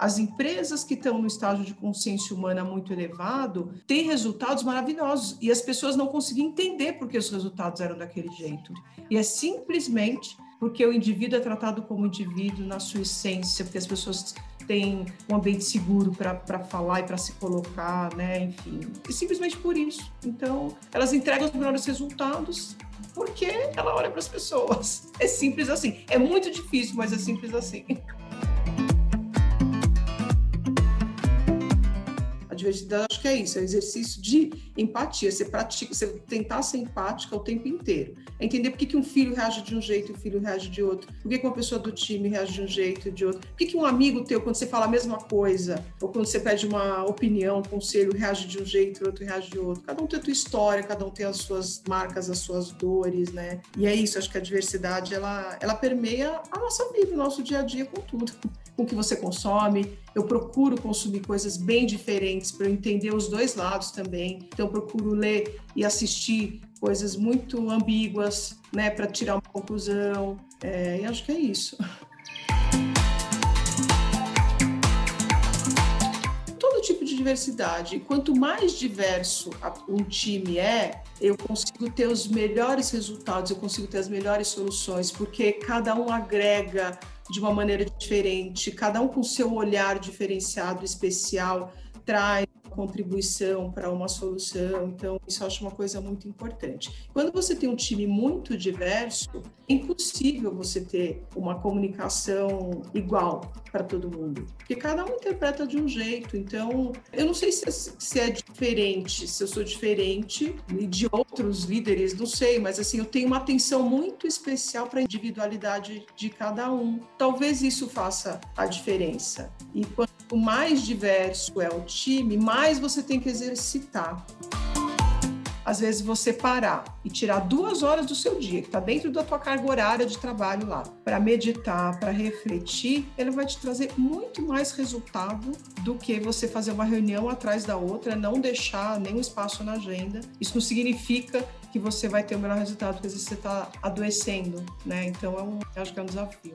As empresas que estão no estágio de consciência humana muito elevado têm resultados maravilhosos e as pessoas não conseguem entender por que os resultados eram daquele jeito. E é simplesmente porque o indivíduo é tratado como indivíduo na sua essência, porque as pessoas têm um ambiente seguro para falar e para se colocar, né? Enfim, e simplesmente por isso. Então, elas entregam os melhores resultados porque ela olha para as pessoas. É simples assim. É muito difícil, mas é simples assim. Diversidade, acho que é isso, é um exercício de empatia. Você pratica, você tentar ser empática o tempo inteiro. É entender por que, que um filho reage de um jeito e um filho reage de outro. Por que, que uma pessoa do time reage de um jeito e de outro. Por que, que um amigo teu, quando você fala a mesma coisa, ou quando você pede uma opinião, um conselho, reage de um jeito e o outro reage de outro. Cada um tem a sua história, cada um tem as suas marcas, as suas dores, né? E é isso, acho que a diversidade, ela, ela permeia a nossa vida, o nosso dia a dia com tudo com o que você consome. Eu procuro consumir coisas bem diferentes para entender os dois lados também. Então, eu procuro ler e assistir coisas muito ambíguas, né, para tirar uma conclusão. É, e acho que é isso. Todo tipo de diversidade. Quanto mais diverso um time é, eu consigo ter os melhores resultados, eu consigo ter as melhores soluções, porque cada um agrega de uma maneira diferente, cada um com seu olhar diferenciado, especial, traz contribuição para uma solução. Então, isso eu acho uma coisa muito importante. Quando você tem um time muito diverso, impossível você ter uma comunicação igual para todo mundo, porque cada um interpreta de um jeito. Então, eu não sei se é, se é diferente, se eu sou diferente de outros líderes, não sei, mas assim, eu tenho uma atenção muito especial para a individualidade de cada um. Talvez isso faça a diferença. E quanto mais diverso é o time, mais você tem que exercitar às vezes você parar e tirar duas horas do seu dia, que está dentro da tua carga horária de trabalho lá, para meditar, para refletir, ele vai te trazer muito mais resultado do que você fazer uma reunião atrás da outra, não deixar nenhum espaço na agenda. Isso não significa que você vai ter o melhor resultado, porque às vezes você está adoecendo, né? Então, é um, acho que é um desafio.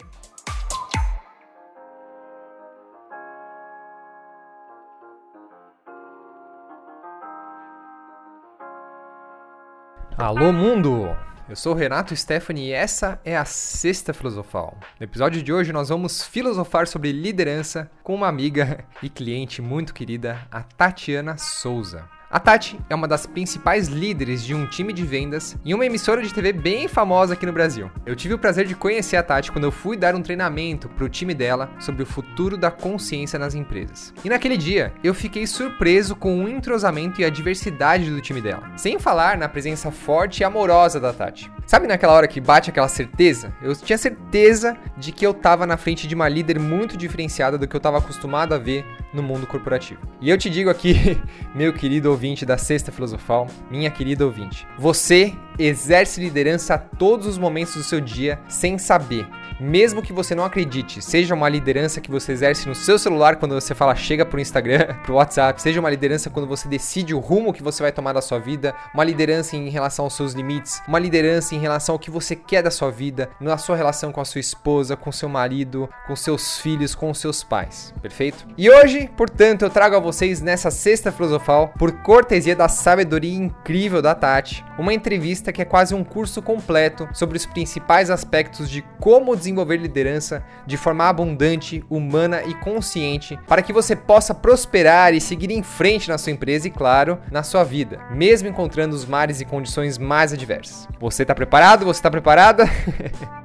Alô mundo! Eu sou Renato Stephanie e essa é a Sexta Filosofal. No episódio de hoje nós vamos filosofar sobre liderança com uma amiga e cliente muito querida, a Tatiana Souza. A Tati é uma das principais líderes de um time de vendas em uma emissora de TV bem famosa aqui no Brasil. Eu tive o prazer de conhecer a Tati quando eu fui dar um treinamento para o time dela sobre o futuro da consciência nas empresas. E naquele dia, eu fiquei surpreso com o entrosamento e a diversidade do time dela. Sem falar na presença forte e amorosa da Tati. Sabe naquela hora que bate aquela certeza? Eu tinha certeza de que eu estava na frente de uma líder muito diferenciada do que eu estava acostumado a ver no mundo corporativo. E eu te digo aqui, meu querido ouvinte da Sexta Filosofal, minha querida ouvinte, você exerce liderança a todos os momentos do seu dia sem saber mesmo que você não acredite, seja uma liderança que você exerce no seu celular quando você fala chega pro Instagram, pro WhatsApp, seja uma liderança quando você decide o rumo que você vai tomar da sua vida, uma liderança em relação aos seus limites, uma liderança em relação ao que você quer da sua vida, na sua relação com a sua esposa, com seu marido, com seus filhos, com seus pais, perfeito? E hoje, portanto, eu trago a vocês nessa sexta filosofal, por cortesia da sabedoria incrível da Tati, uma entrevista que é quase um curso completo sobre os principais aspectos de como desenvolver liderança de forma abundante, humana e consciente para que você possa prosperar e seguir em frente na sua empresa e, claro, na sua vida, mesmo encontrando os mares e condições mais adversas. Você está preparado? Você está preparada?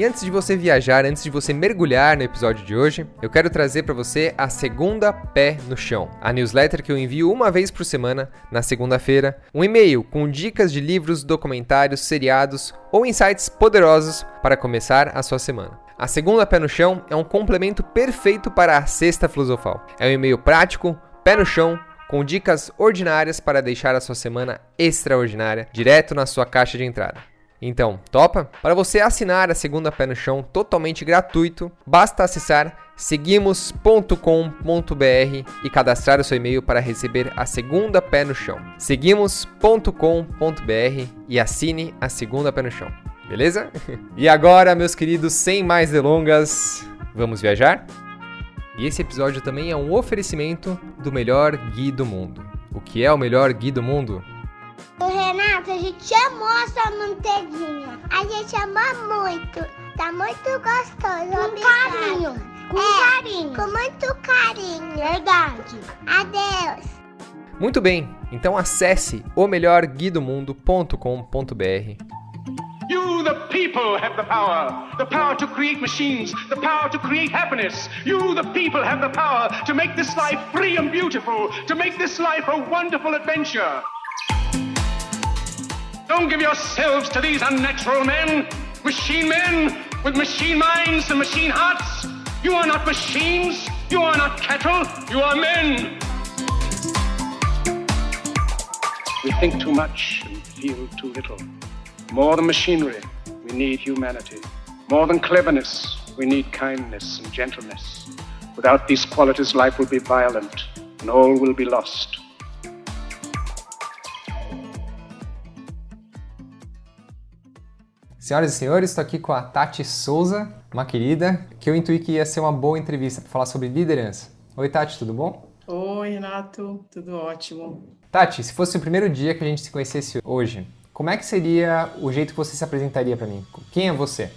E antes de você viajar, antes de você mergulhar no episódio de hoje, eu quero trazer para você a segunda pé no chão, a newsletter que eu envio uma vez por semana, na segunda-feira, um e-mail com dicas de livros, documentários, seriados ou insights poderosos para começar a sua semana. A segunda pé no chão é um complemento perfeito para a sexta filosofal. É um e-mail prático, pé no chão, com dicas ordinárias para deixar a sua semana extraordinária direto na sua caixa de entrada. Então, topa? Para você assinar a segunda pé no chão totalmente gratuito, basta acessar seguimos.com.br e cadastrar o seu e-mail para receber a segunda pé no chão. seguimos.com.br e assine a segunda pé no chão. Beleza? e agora, meus queridos, sem mais delongas, vamos viajar? E esse episódio também é um oferecimento do melhor Gui do mundo. O que é o melhor Gui do mundo? Gente amou essa manteiguinha. A gente amou muito. Tá muito gostoso. Com obrigada. carinho. Com é, carinho. Com muito carinho. Verdade. Adeus. Muito bem, então acesse o melhorguidomundo.com.br You, the people, have the power. The power to create machines, the power to create happiness. You, the people, have the power to make this life free and beautiful, to make this life a wonderful adventure. Don't give yourselves to these unnatural men, machine men with machine minds and machine hearts. You are not machines. You are not cattle. You are men. We think too much and feel too little. More than machinery, we need humanity. More than cleverness, we need kindness and gentleness. Without these qualities, life will be violent and all will be lost. Senhoras e senhores, estou aqui com a Tati Souza, uma querida, que eu intuí que ia ser uma boa entrevista para falar sobre liderança. Oi, Tati, tudo bom? Oi, Renato, tudo ótimo. Tati, se fosse o primeiro dia que a gente se conhecesse hoje, como é que seria o jeito que você se apresentaria para mim? Quem é você?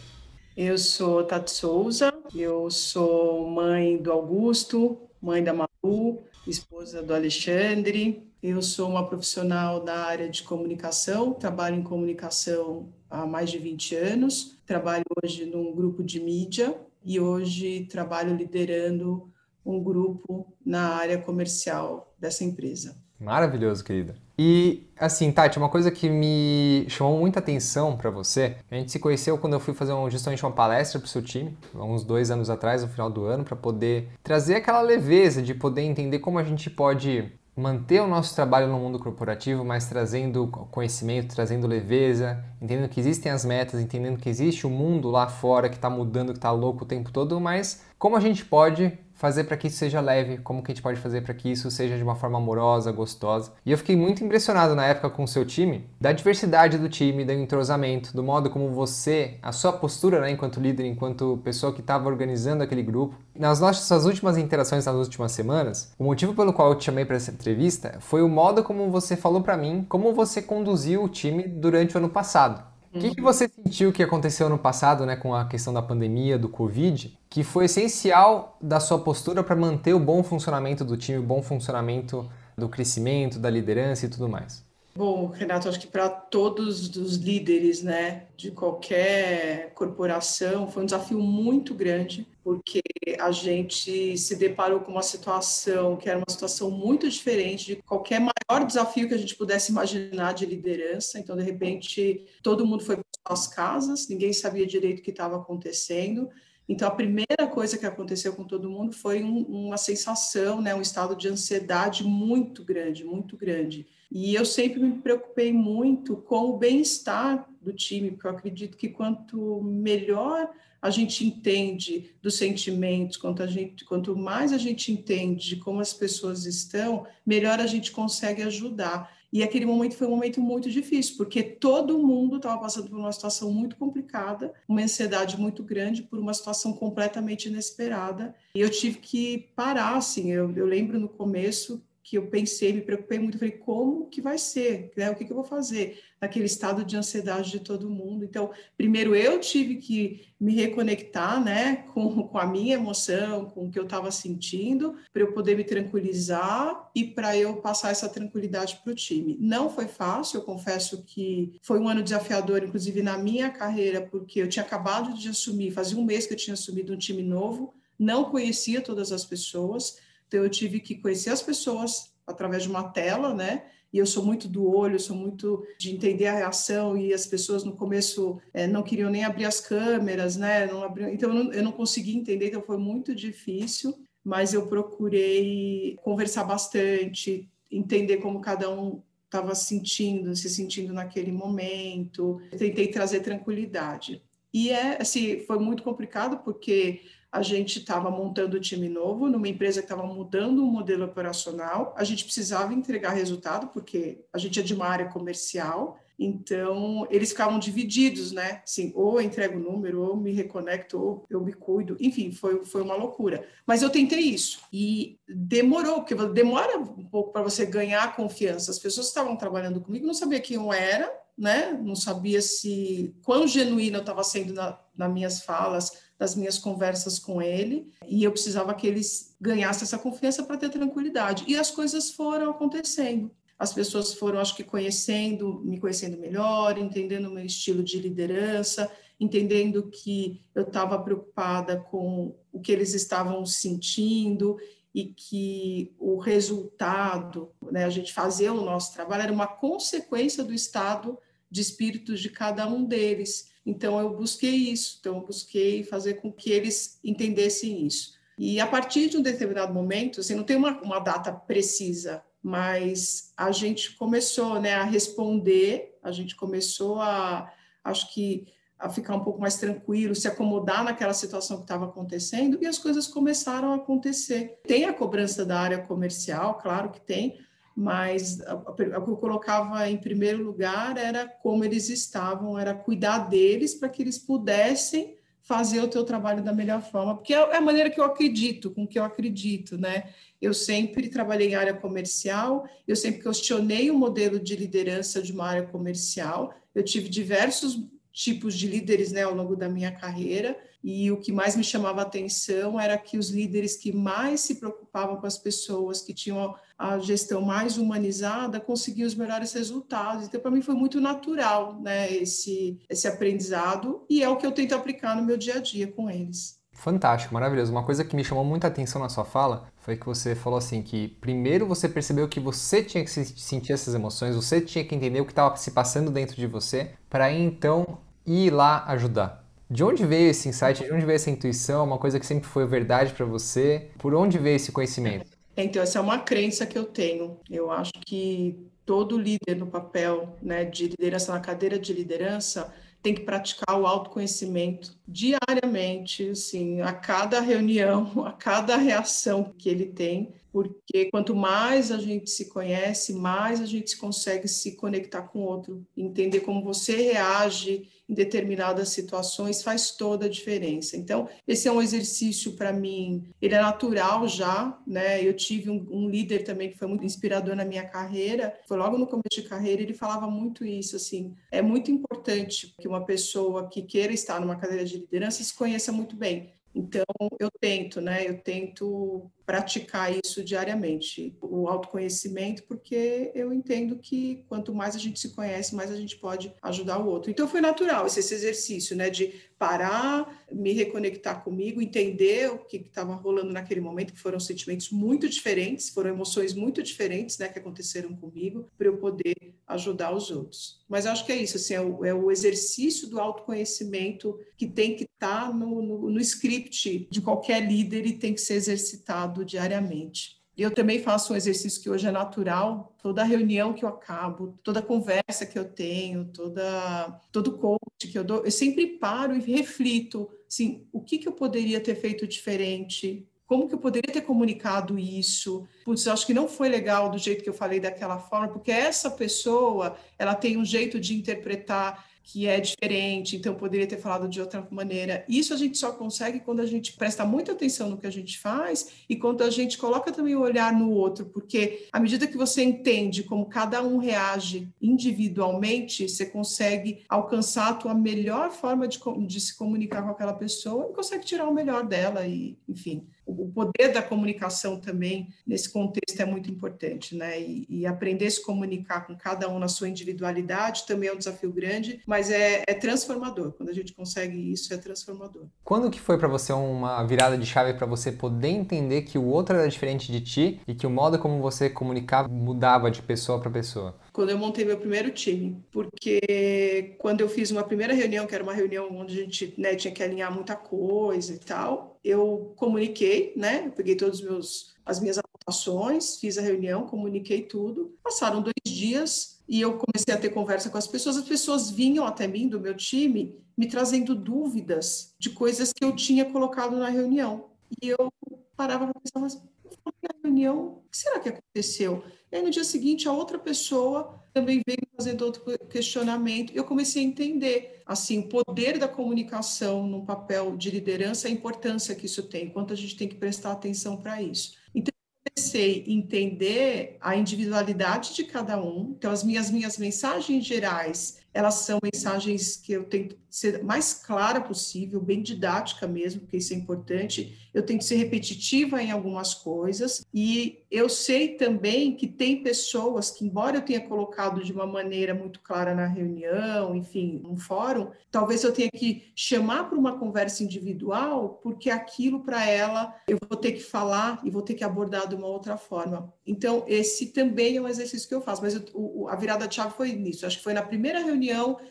Eu sou Tati Souza, eu sou mãe do Augusto, mãe da Malu, esposa do Alexandre. Eu sou uma profissional da área de comunicação, trabalho em comunicação há mais de 20 anos, trabalho hoje num grupo de mídia e hoje trabalho liderando um grupo na área comercial dessa empresa. Maravilhoso, querida. E assim, Tati, uma coisa que me chamou muita atenção para você, a gente se conheceu quando eu fui fazer um, justamente uma palestra para o seu time, uns dois anos atrás, no final do ano, para poder trazer aquela leveza de poder entender como a gente pode manter o nosso trabalho no mundo corporativo, mas trazendo conhecimento, trazendo leveza, entendendo que existem as metas, entendendo que existe o um mundo lá fora que está mudando, que está louco o tempo todo, mas como a gente pode fazer para que isso seja leve, como que a gente pode fazer para que isso seja de uma forma amorosa, gostosa. E eu fiquei muito impressionado na época com o seu time, da diversidade do time, do entrosamento, do modo como você, a sua postura né, enquanto líder, enquanto pessoa que estava organizando aquele grupo. Nas nossas últimas interações nas últimas semanas, o motivo pelo qual eu te chamei para essa entrevista foi o modo como você falou para mim, como você conduziu o time durante o ano passado. O que, que, uhum. você sentiu que aconteceu no passado, né, com a questão da pandemia, do Covid, que foi essencial da sua postura para manter o bom funcionamento do time, o bom funcionamento do crescimento, da liderança e tudo mais? Bom, Renato, acho que para todos os líderes, né, de qualquer corporação, foi um desafio muito grande, porque a gente se deparou com uma situação que era uma situação muito diferente de qualquer maior desafio que a gente pudesse imaginar de liderança. Então, de repente, todo mundo foi para suas casas, ninguém sabia direito o que estava acontecendo. Então, a primeira coisa que aconteceu com todo mundo foi um, uma sensação, né, um estado de ansiedade muito grande, muito grande. E eu sempre me preocupei muito com o bem-estar do time, porque eu acredito que quanto melhor a gente entende dos sentimentos, quanto, a gente, quanto mais a gente entende de como as pessoas estão, melhor a gente consegue ajudar. E aquele momento foi um momento muito difícil, porque todo mundo estava passando por uma situação muito complicada, uma ansiedade muito grande por uma situação completamente inesperada. E eu tive que parar, assim, eu, eu lembro no começo que eu pensei, me preocupei muito, falei, como que vai ser? Né? O que, que eu vou fazer naquele estado de ansiedade de todo mundo? Então, primeiro eu tive que me reconectar, né, com, com a minha emoção, com o que eu estava sentindo, para eu poder me tranquilizar e para eu passar essa tranquilidade para o time. Não foi fácil, eu confesso que foi um ano desafiador, inclusive na minha carreira, porque eu tinha acabado de assumir, fazia um mês que eu tinha assumido um time novo, não conhecia todas as pessoas, então eu tive que conhecer as pessoas através de uma tela, né? E eu sou muito do olho, sou muito de entender a reação e as pessoas no começo é, não queriam nem abrir as câmeras, né? Não abriam, então eu não, eu não consegui entender, então foi muito difícil. Mas eu procurei conversar bastante, entender como cada um estava sentindo, se sentindo naquele momento. tentei trazer tranquilidade. E é assim, foi muito complicado porque a gente estava montando um time novo numa empresa que estava mudando o modelo operacional. A gente precisava entregar resultado, porque a gente é de uma área comercial. Então, eles ficavam divididos, né? Assim, ou entrego o número, ou me reconecto, ou eu me cuido. Enfim, foi, foi uma loucura. Mas eu tentei isso. E demorou, porque demora um pouco para você ganhar confiança. As pessoas que estavam trabalhando comigo não sabiam quem eu era, né? Não sabia se quão genuína eu estava sendo na, nas minhas falas, nas minhas conversas com ele, e eu precisava que eles ganhassem essa confiança para ter tranquilidade. E as coisas foram acontecendo. As pessoas foram, acho que, conhecendo, me conhecendo melhor, entendendo o meu estilo de liderança, entendendo que eu estava preocupada com o que eles estavam sentindo e que o resultado, né, a gente fazer o nosso trabalho, era uma consequência do estado de espíritos de cada um deles. Então, eu busquei isso, então, eu busquei fazer com que eles entendessem isso. E a partir de um determinado momento, assim, não tem uma, uma data precisa, mas a gente começou né, a responder, a gente começou a, acho que, a ficar um pouco mais tranquilo, se acomodar naquela situação que estava acontecendo, e as coisas começaram a acontecer. Tem a cobrança da área comercial, claro que tem, mas o que eu colocava em primeiro lugar era como eles estavam, era cuidar deles para que eles pudessem fazer o teu trabalho da melhor forma, porque é a maneira que eu acredito, com que eu acredito, né? Eu sempre trabalhei em área comercial, eu sempre questionei o modelo de liderança de uma área comercial, eu tive diversos tipos de líderes né, ao longo da minha carreira, e o que mais me chamava a atenção era que os líderes que mais se preocupavam com as pessoas, que tinham a gestão mais humanizada, conseguiam os melhores resultados. Então, para mim, foi muito natural né, esse, esse aprendizado, e é o que eu tento aplicar no meu dia a dia com eles. Fantástico, maravilhoso. Uma coisa que me chamou muita atenção na sua fala foi que você falou assim que primeiro você percebeu que você tinha que sentir essas emoções, você tinha que entender o que estava se passando dentro de você, para então ir lá ajudar. De onde veio esse insight? De onde veio essa intuição? Uma coisa que sempre foi verdade para você? Por onde veio esse conhecimento? Então, essa é uma crença que eu tenho. Eu acho que todo líder no papel né, de liderança, na cadeira de liderança, tem que praticar o autoconhecimento diariamente, assim, a cada reunião, a cada reação que ele tem, porque quanto mais a gente se conhece, mais a gente consegue se conectar com o outro, entender como você reage em determinadas situações faz toda a diferença. Então, esse é um exercício para mim, ele é natural já, né? Eu tive um, um, líder também que foi muito inspirador na minha carreira, foi logo no começo de carreira, ele falava muito isso, assim, é muito importante que uma pessoa que queira estar numa cadeira de liderança se conheça muito bem. Então, eu tento, né? Eu tento praticar isso diariamente, o autoconhecimento, porque eu entendo que quanto mais a gente se conhece, mais a gente pode ajudar o outro. Então, foi natural esse, exercício, né? De parar, me reconectar comigo, entender o que estava rolando naquele momento, que foram sentimentos muito diferentes, foram emoções muito diferentes, né? Que aconteceram comigo, para eu poder ajudar os outros. Mas acho que é isso, assim, é o, é o exercício do autoconhecimento que tem que estar tá no, no, no script de qualquer líder e tem que ser exercitado diariamente. Eu também faço um exercício que hoje é natural, toda reunião que eu acabo, toda conversa que eu tenho, toda, todo coach que eu dou, eu sempre paro e reflito, assim, o que, que eu poderia ter feito diferente, como que eu poderia ter comunicado isso? Putz, eu acho que não foi legal do jeito que eu falei daquela forma, porque essa pessoa, ela tem um jeito de interpretar que é diferente, então poderia ter falado de outra maneira. Isso a gente só consegue quando a gente presta muita atenção no que a gente faz e quando a gente coloca também o olhar no outro, porque à medida que você entende como cada um reage individualmente, você consegue alcançar a tua melhor forma de, de se comunicar com aquela pessoa e consegue tirar o melhor dela e, enfim, o poder da comunicação também nesse contexto é muito importante, né? E, e, aprender a se comunicar com cada um na sua individualidade também é um desafio grande, mas é, é transformador. Quando a gente consegue isso, é transformador. Quando que foi para você uma virada de chave para você poder entender que o outro era diferente de ti e que o modo como você comunicava mudava de pessoa para pessoa? Quando eu montei meu primeiro time, porque quando eu fiz uma primeira reunião, que era uma reunião onde a gente né, tinha que alinhar muita coisa e tal, eu comuniquei, né? Eu peguei todos os meus as minhas anotações, fiz a reunião, comuniquei tudo. Passaram dois dias e eu comecei a ter conversa com as pessoas. As pessoas vinham até mim, do meu time, me trazendo dúvidas de coisas que eu tinha colocado na reunião. E eu parava para pensar, mas na reunião, o que será que aconteceu? E aí, no dia seguinte, a outra pessoa também veio fazendo outro questionamento. Eu comecei a entender, assim, o poder da comunicação no papel de liderança, a importância que isso tem, quanto a gente tem que prestar atenção para isso. Então, comecei a entender a individualidade de cada um. Então, as minhas, minhas mensagens gerais, elas são mensagens que eu tento ser mais clara possível, bem didática mesmo, porque isso é importante. Eu tenho que ser repetitiva em algumas coisas e eu sei também que tem pessoas que, embora eu tenha colocado de uma maneira muito clara na reunião, enfim, um fórum, talvez eu tenha que chamar para uma conversa individual, porque aquilo para ela eu vou ter que falar e vou ter que abordar de uma outra forma. Então, esse também é um exercício que eu faço, mas eu, a virada de chave foi nisso. Acho que foi na primeira reunião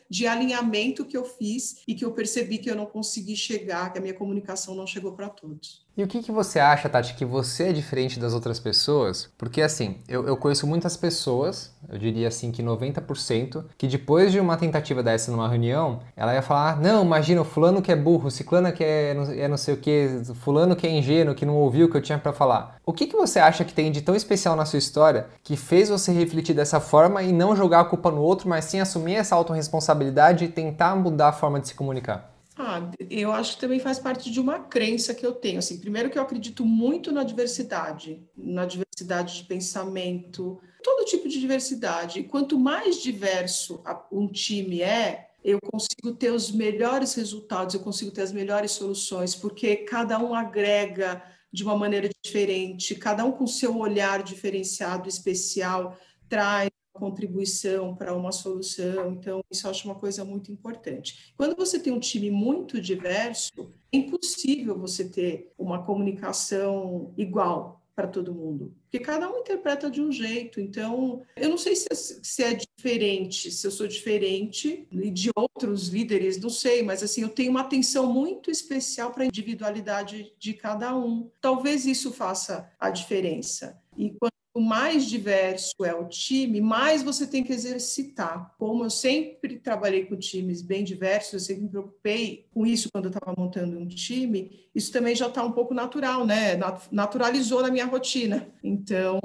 de alinhamento que eu fiz e que eu percebi que eu não consegui chegar, que a minha comunicação não chegou para todos. E o que, que você acha, Tati, que você é diferente das outras pessoas? Porque assim, eu, eu conheço muitas pessoas, eu diria assim que 90%, que depois de uma tentativa dessa numa reunião, ela ia falar: não, imagina, o fulano que é burro, ciclano que é, é não sei o que, fulano que é ingênuo, que não ouviu o que eu tinha para falar. O que, que você acha que tem de tão especial na sua história que fez você refletir dessa forma e não jogar a culpa no outro, mas sim assumir essa autorresponsabilidade e tentar mudar a forma de se comunicar? Ah, eu acho que também faz parte de uma crença que eu tenho. Assim, primeiro que eu acredito muito na diversidade, na diversidade de pensamento, todo tipo de diversidade. Quanto mais diverso um time é, eu consigo ter os melhores resultados, eu consigo ter as melhores soluções, porque cada um agrega de uma maneira diferente, cada um com seu olhar diferenciado, especial, traz contribuição para uma solução. Então, isso eu acho uma coisa muito importante. Quando você tem um time muito diverso, é impossível você ter uma comunicação igual para todo mundo, porque cada um interpreta de um jeito. Então, eu não sei se é, se é diferente, se eu sou diferente de outros líderes, não sei, mas assim, eu tenho uma atenção muito especial para a individualidade de cada um. Talvez isso faça a diferença. E quando mais diverso é o time, mais você tem que exercitar. Como eu sempre trabalhei com times bem diversos, eu sempre me preocupei com isso quando eu estava montando um time, isso também já está um pouco natural, né? Naturalizou na minha rotina. Então,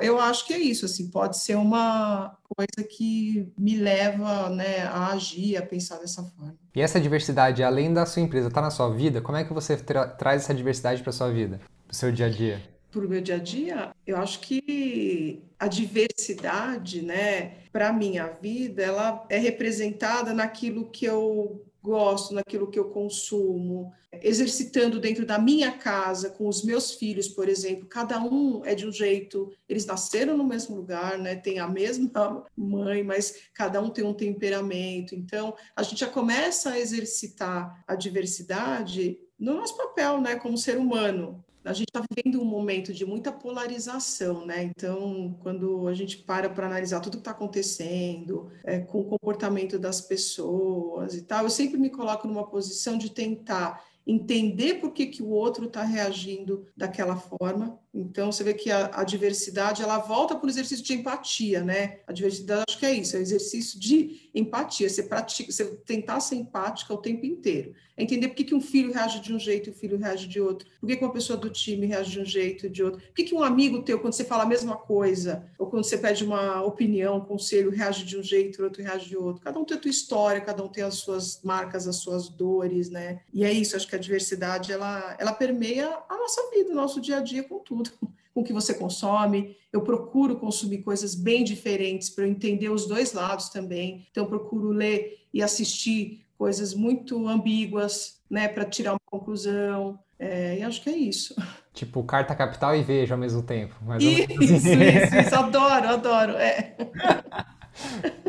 eu acho que é isso, assim, pode ser uma coisa que me leva né, a agir, a pensar dessa forma. E essa diversidade, além da sua empresa, está na sua vida? Como é que você tra traz essa diversidade para sua vida, para o seu dia a dia? Para o meu dia a dia, eu acho que a diversidade, né, para a minha vida, ela é representada naquilo que eu gosto, naquilo que eu consumo, exercitando dentro da minha casa, com os meus filhos, por exemplo, cada um é de um jeito, eles nasceram no mesmo lugar, né, tem a mesma mãe, mas cada um tem um temperamento, então a gente já começa a exercitar a diversidade no nosso papel, né, como ser humano, a gente está vivendo um momento de muita polarização, né? Então, quando a gente para para analisar tudo que está acontecendo, é, com o comportamento das pessoas e tal, eu sempre me coloco numa posição de tentar entender por que, que o outro está reagindo daquela forma. Então, você vê que a, a diversidade, ela volta para o exercício de empatia, né? A diversidade, acho que é isso, é o exercício de empatia, você pratica, você tentar ser empática o tempo inteiro. É entender por que, que um filho reage de um jeito e o filho reage de outro. Por que, que uma pessoa do time reage de um jeito e de outro. Por que, que um amigo teu, quando você fala a mesma coisa, ou quando você pede uma opinião, um conselho, reage de um jeito e outro reage de outro. Cada um tem a sua história, cada um tem as suas marcas, as suas dores, né? E é isso, acho que a diversidade, ela, ela permeia a nossa vida, o nosso dia a dia com tudo com o que você consome. Eu procuro consumir coisas bem diferentes para eu entender os dois lados também. Então, eu procuro ler e assistir coisas muito ambíguas, né, para tirar uma conclusão. É, e acho que é isso. Tipo, carta capital e vejo ao mesmo tempo. isso, isso, isso, adoro, adoro. É.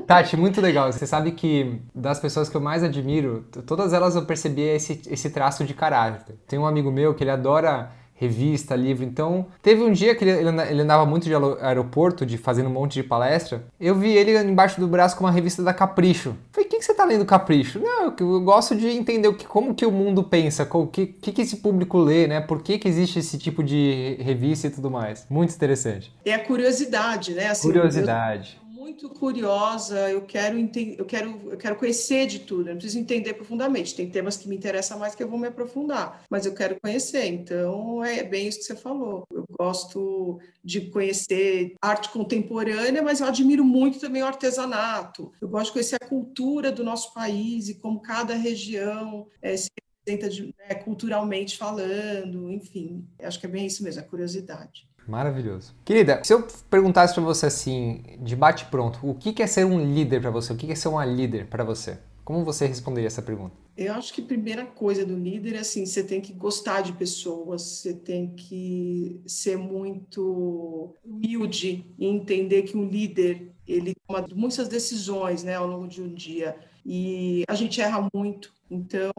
Tati, muito legal. Você sabe que das pessoas que eu mais admiro, todas elas eu percebi esse, esse traço de caráter. Tem um amigo meu que ele adora revista, livro. Então, teve um dia que ele, ele andava muito de aeroporto, de fazendo um monte de palestra. Eu vi ele embaixo do braço com uma revista da Capricho. Falei, o que, que você tá lendo Capricho? Não, eu, gosto de entender o que, como que o mundo pensa, o que, que, que esse público lê, né? Por que, que existe esse tipo de revista e tudo mais. Muito interessante. É a curiosidade, né? Assim, curiosidade. Muito curiosa, eu quero, eu quero, eu quero conhecer de tudo, eu não preciso entender profundamente. Tem temas que me interessam mais que eu vou me aprofundar, mas eu quero conhecer. Então, é bem isso que você falou. Eu gosto de conhecer arte contemporânea, mas eu admiro muito também o artesanato. Eu gosto de conhecer a cultura do nosso país e como cada região é, se representa de, né, culturalmente falando, enfim. Acho que é bem isso mesmo, a curiosidade. Maravilhoso. Querida, se eu perguntasse para você assim, de bate pronto, o que é ser um líder para você? O que é ser uma líder para você? Como você responderia essa pergunta? Eu acho que a primeira coisa do líder é assim, você tem que gostar de pessoas, você tem que ser muito humilde e entender que um líder, ele toma muitas decisões, né, ao longo de um dia. E a gente erra muito. Então,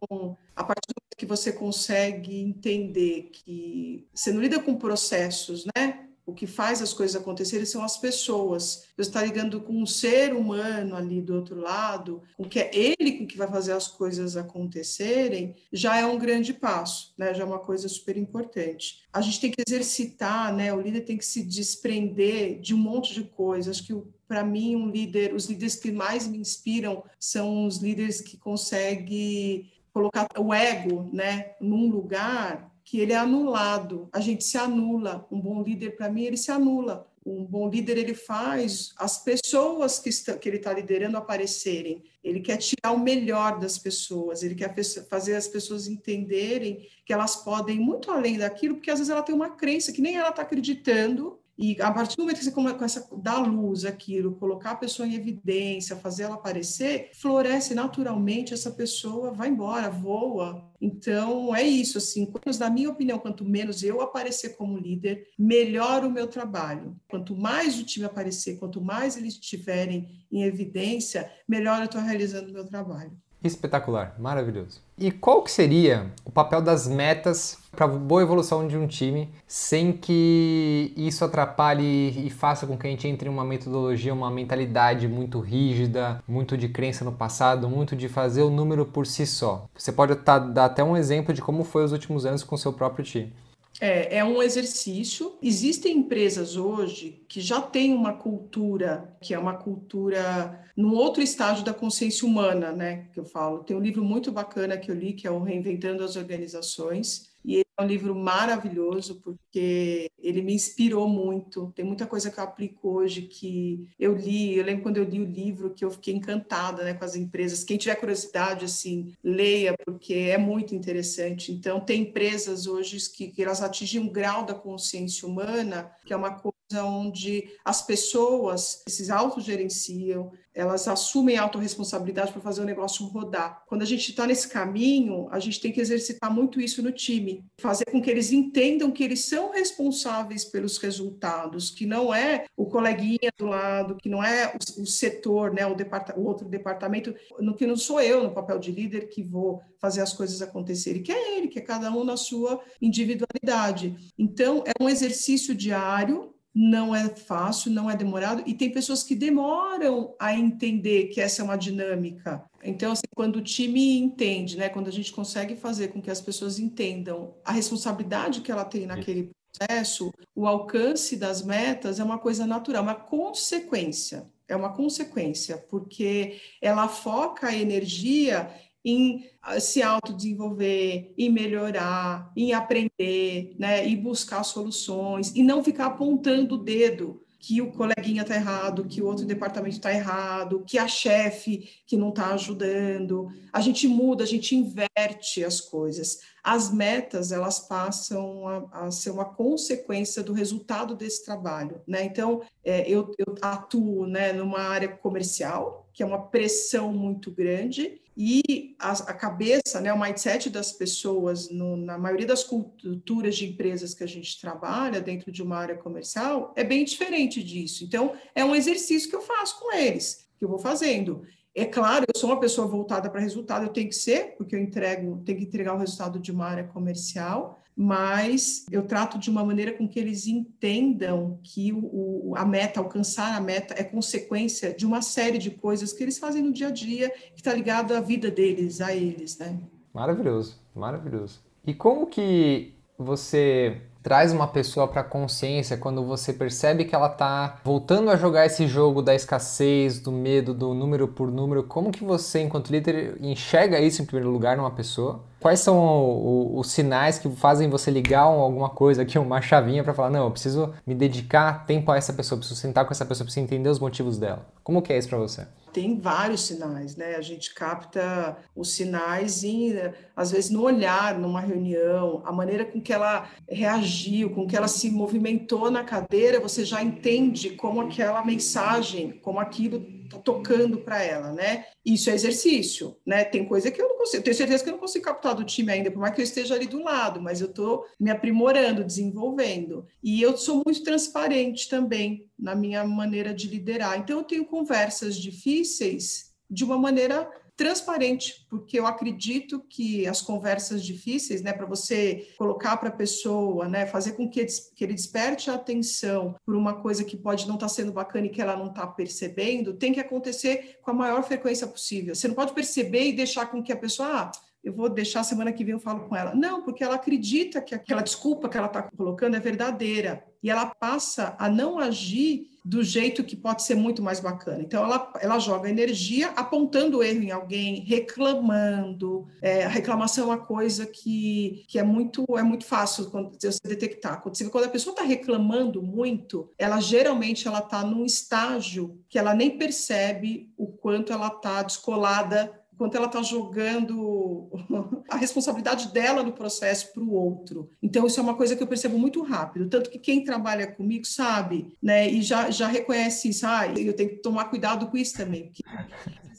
a partir do momento que você consegue entender que você não lida com processos, né? O que faz as coisas acontecerem são as pessoas. Você está ligando com um ser humano ali do outro lado, com que é ele que vai fazer as coisas acontecerem, já é um grande passo, né? Já é uma coisa super importante. A gente tem que exercitar, né? O líder tem que se desprender de um monte de coisas. Acho que para mim um líder, os líderes que mais me inspiram são os líderes que conseguem colocar o ego, né, num lugar que ele é anulado, a gente se anula. Um bom líder, para mim, ele se anula. Um bom líder, ele faz as pessoas que, está, que ele está liderando aparecerem. Ele quer tirar o melhor das pessoas, ele quer fazer as pessoas entenderem que elas podem ir muito além daquilo, porque às vezes ela tem uma crença que nem ela está acreditando, e a partir do momento que você começa a dar luz aquilo, colocar a pessoa em evidência, fazer ela aparecer, floresce naturalmente, essa pessoa vai embora, voa. Então, é isso, assim, na minha opinião, quanto menos eu aparecer como líder, melhor o meu trabalho. Quanto mais o time aparecer, quanto mais eles estiverem em evidência, melhor eu estou realizando o meu trabalho. Espetacular, maravilhoso. E qual que seria o papel das metas para a boa evolução de um time, sem que isso atrapalhe e faça com que a gente entre em uma metodologia, uma mentalidade muito rígida, muito de crença no passado, muito de fazer o número por si só? Você pode dar até um exemplo de como foi os últimos anos com o seu próprio time. É, é um exercício. Existem empresas hoje que já têm uma cultura, que é uma cultura num outro estágio da consciência humana, né? Que eu falo. Tem um livro muito bacana que eu li, que é o Reinventando as Organizações, e é um livro maravilhoso porque ele me inspirou muito. Tem muita coisa que eu aplico hoje que eu li. Eu lembro quando eu li o livro que eu fiquei encantada né, com as empresas. Quem tiver curiosidade, assim, leia, porque é muito interessante. Então, tem empresas hoje que, que elas atingem um grau da consciência humana que é uma coisa onde as pessoas se autogerenciam, elas assumem a autorresponsabilidade para fazer o negócio rodar. Quando a gente está nesse caminho, a gente tem que exercitar muito isso no time, fazer com que eles entendam que eles são responsáveis pelos resultados, que não é o coleguinha do lado, que não é o, setor, né, o, o outro departamento, no que não sou eu no papel de líder que vou fazer as coisas acontecerem, que é ele, que é cada um na sua individualidade. Então, é um exercício diário não é fácil, não é demorado, e tem pessoas que demoram a entender que essa é uma dinâmica. Então, assim, quando o time entende, né, quando a gente consegue fazer com que as pessoas entendam a responsabilidade que ela tem naquele processo, o alcance das metas é uma coisa natural, uma consequência. É uma consequência, porque ela foca a energia em ah, se autodesenvolver, em melhorar, em aprender, né, e buscar soluções, e não ficar apontando o dedo que o coleguinha está errado, que o outro departamento está errado, que a chefe que não está ajudando. A gente muda, a gente inverte as coisas. As metas, elas passam a, a ser uma consequência do resultado desse trabalho. Né? Então, é, eu, eu atuo né, numa área comercial, que é uma pressão muito grande, e a, a, cabeça, né, o mindset das pessoas, no, na maioria das culturas de empresas que a gente trabalha dentro de uma área comercial, é bem diferente disso. Então, é um exercício que eu faço com eles, que eu vou fazendo. É claro, eu sou uma pessoa voltada para resultado, eu tenho que ser, porque eu entrego, tenho que entregar o resultado de uma área comercial, mas eu trato de uma maneira com que eles entendam que o, a meta, alcançar a meta, é consequência de uma série de coisas que eles fazem no dia a dia, que está ligado à vida deles, a eles, né? Maravilhoso, maravilhoso. E como que você traz uma pessoa para consciência quando você percebe que ela tá voltando a jogar esse jogo da escassez, do medo, do número por número? Como que você, enquanto líder, enxerga isso em primeiro lugar numa pessoa? Quais são o, o, os sinais que fazem você ligar alguma coisa aqui, uma chavinha para falar, não, eu preciso me dedicar tempo a essa pessoa, preciso sentar com essa pessoa, preciso entender os motivos dela. Como que é isso para você? Tem vários sinais, né? A gente capta os sinais em, às vezes, no olhar, numa reunião, a maneira com que ela reagiu, com que ela se movimentou na cadeira, você já entende como aquela mensagem, como aquilo tá tocando para ela, né? Isso é exercício, né? Tem coisa que eu não consigo, tenho certeza que eu não consigo captar do time ainda, por mais que eu esteja ali do lado, mas eu estou me aprimorando, desenvolvendo. E eu sou muito transparente também na minha maneira de liderar. Então eu tenho conversas difíceis de uma maneira transparente, porque eu acredito que as conversas difíceis, né, para você colocar para a pessoa, né, fazer com que, que ele desperte a atenção por uma coisa que pode não estar tá sendo bacana e que ela não está percebendo, tem que acontecer com a maior frequência possível. Você não pode perceber e deixar com que a pessoa, ah, eu vou deixar semana que vem eu falo com ela. Não, porque ela acredita que aquela desculpa que ela está colocando é verdadeira e ela passa a não agir do jeito que pode ser muito mais bacana. Então, ela, ela joga energia apontando erro em alguém, reclamando. É, a reclamação é uma coisa que, que é, muito, é muito fácil quando você detectar. Quando, quando a pessoa está reclamando muito, ela geralmente ela está num estágio que ela nem percebe o quanto ela está descolada quanto ela está jogando a responsabilidade dela no processo para o outro. Então, isso é uma coisa que eu percebo muito rápido. Tanto que quem trabalha comigo sabe, né, e já, já reconhece isso. Ah, eu tenho que tomar cuidado com isso também, porque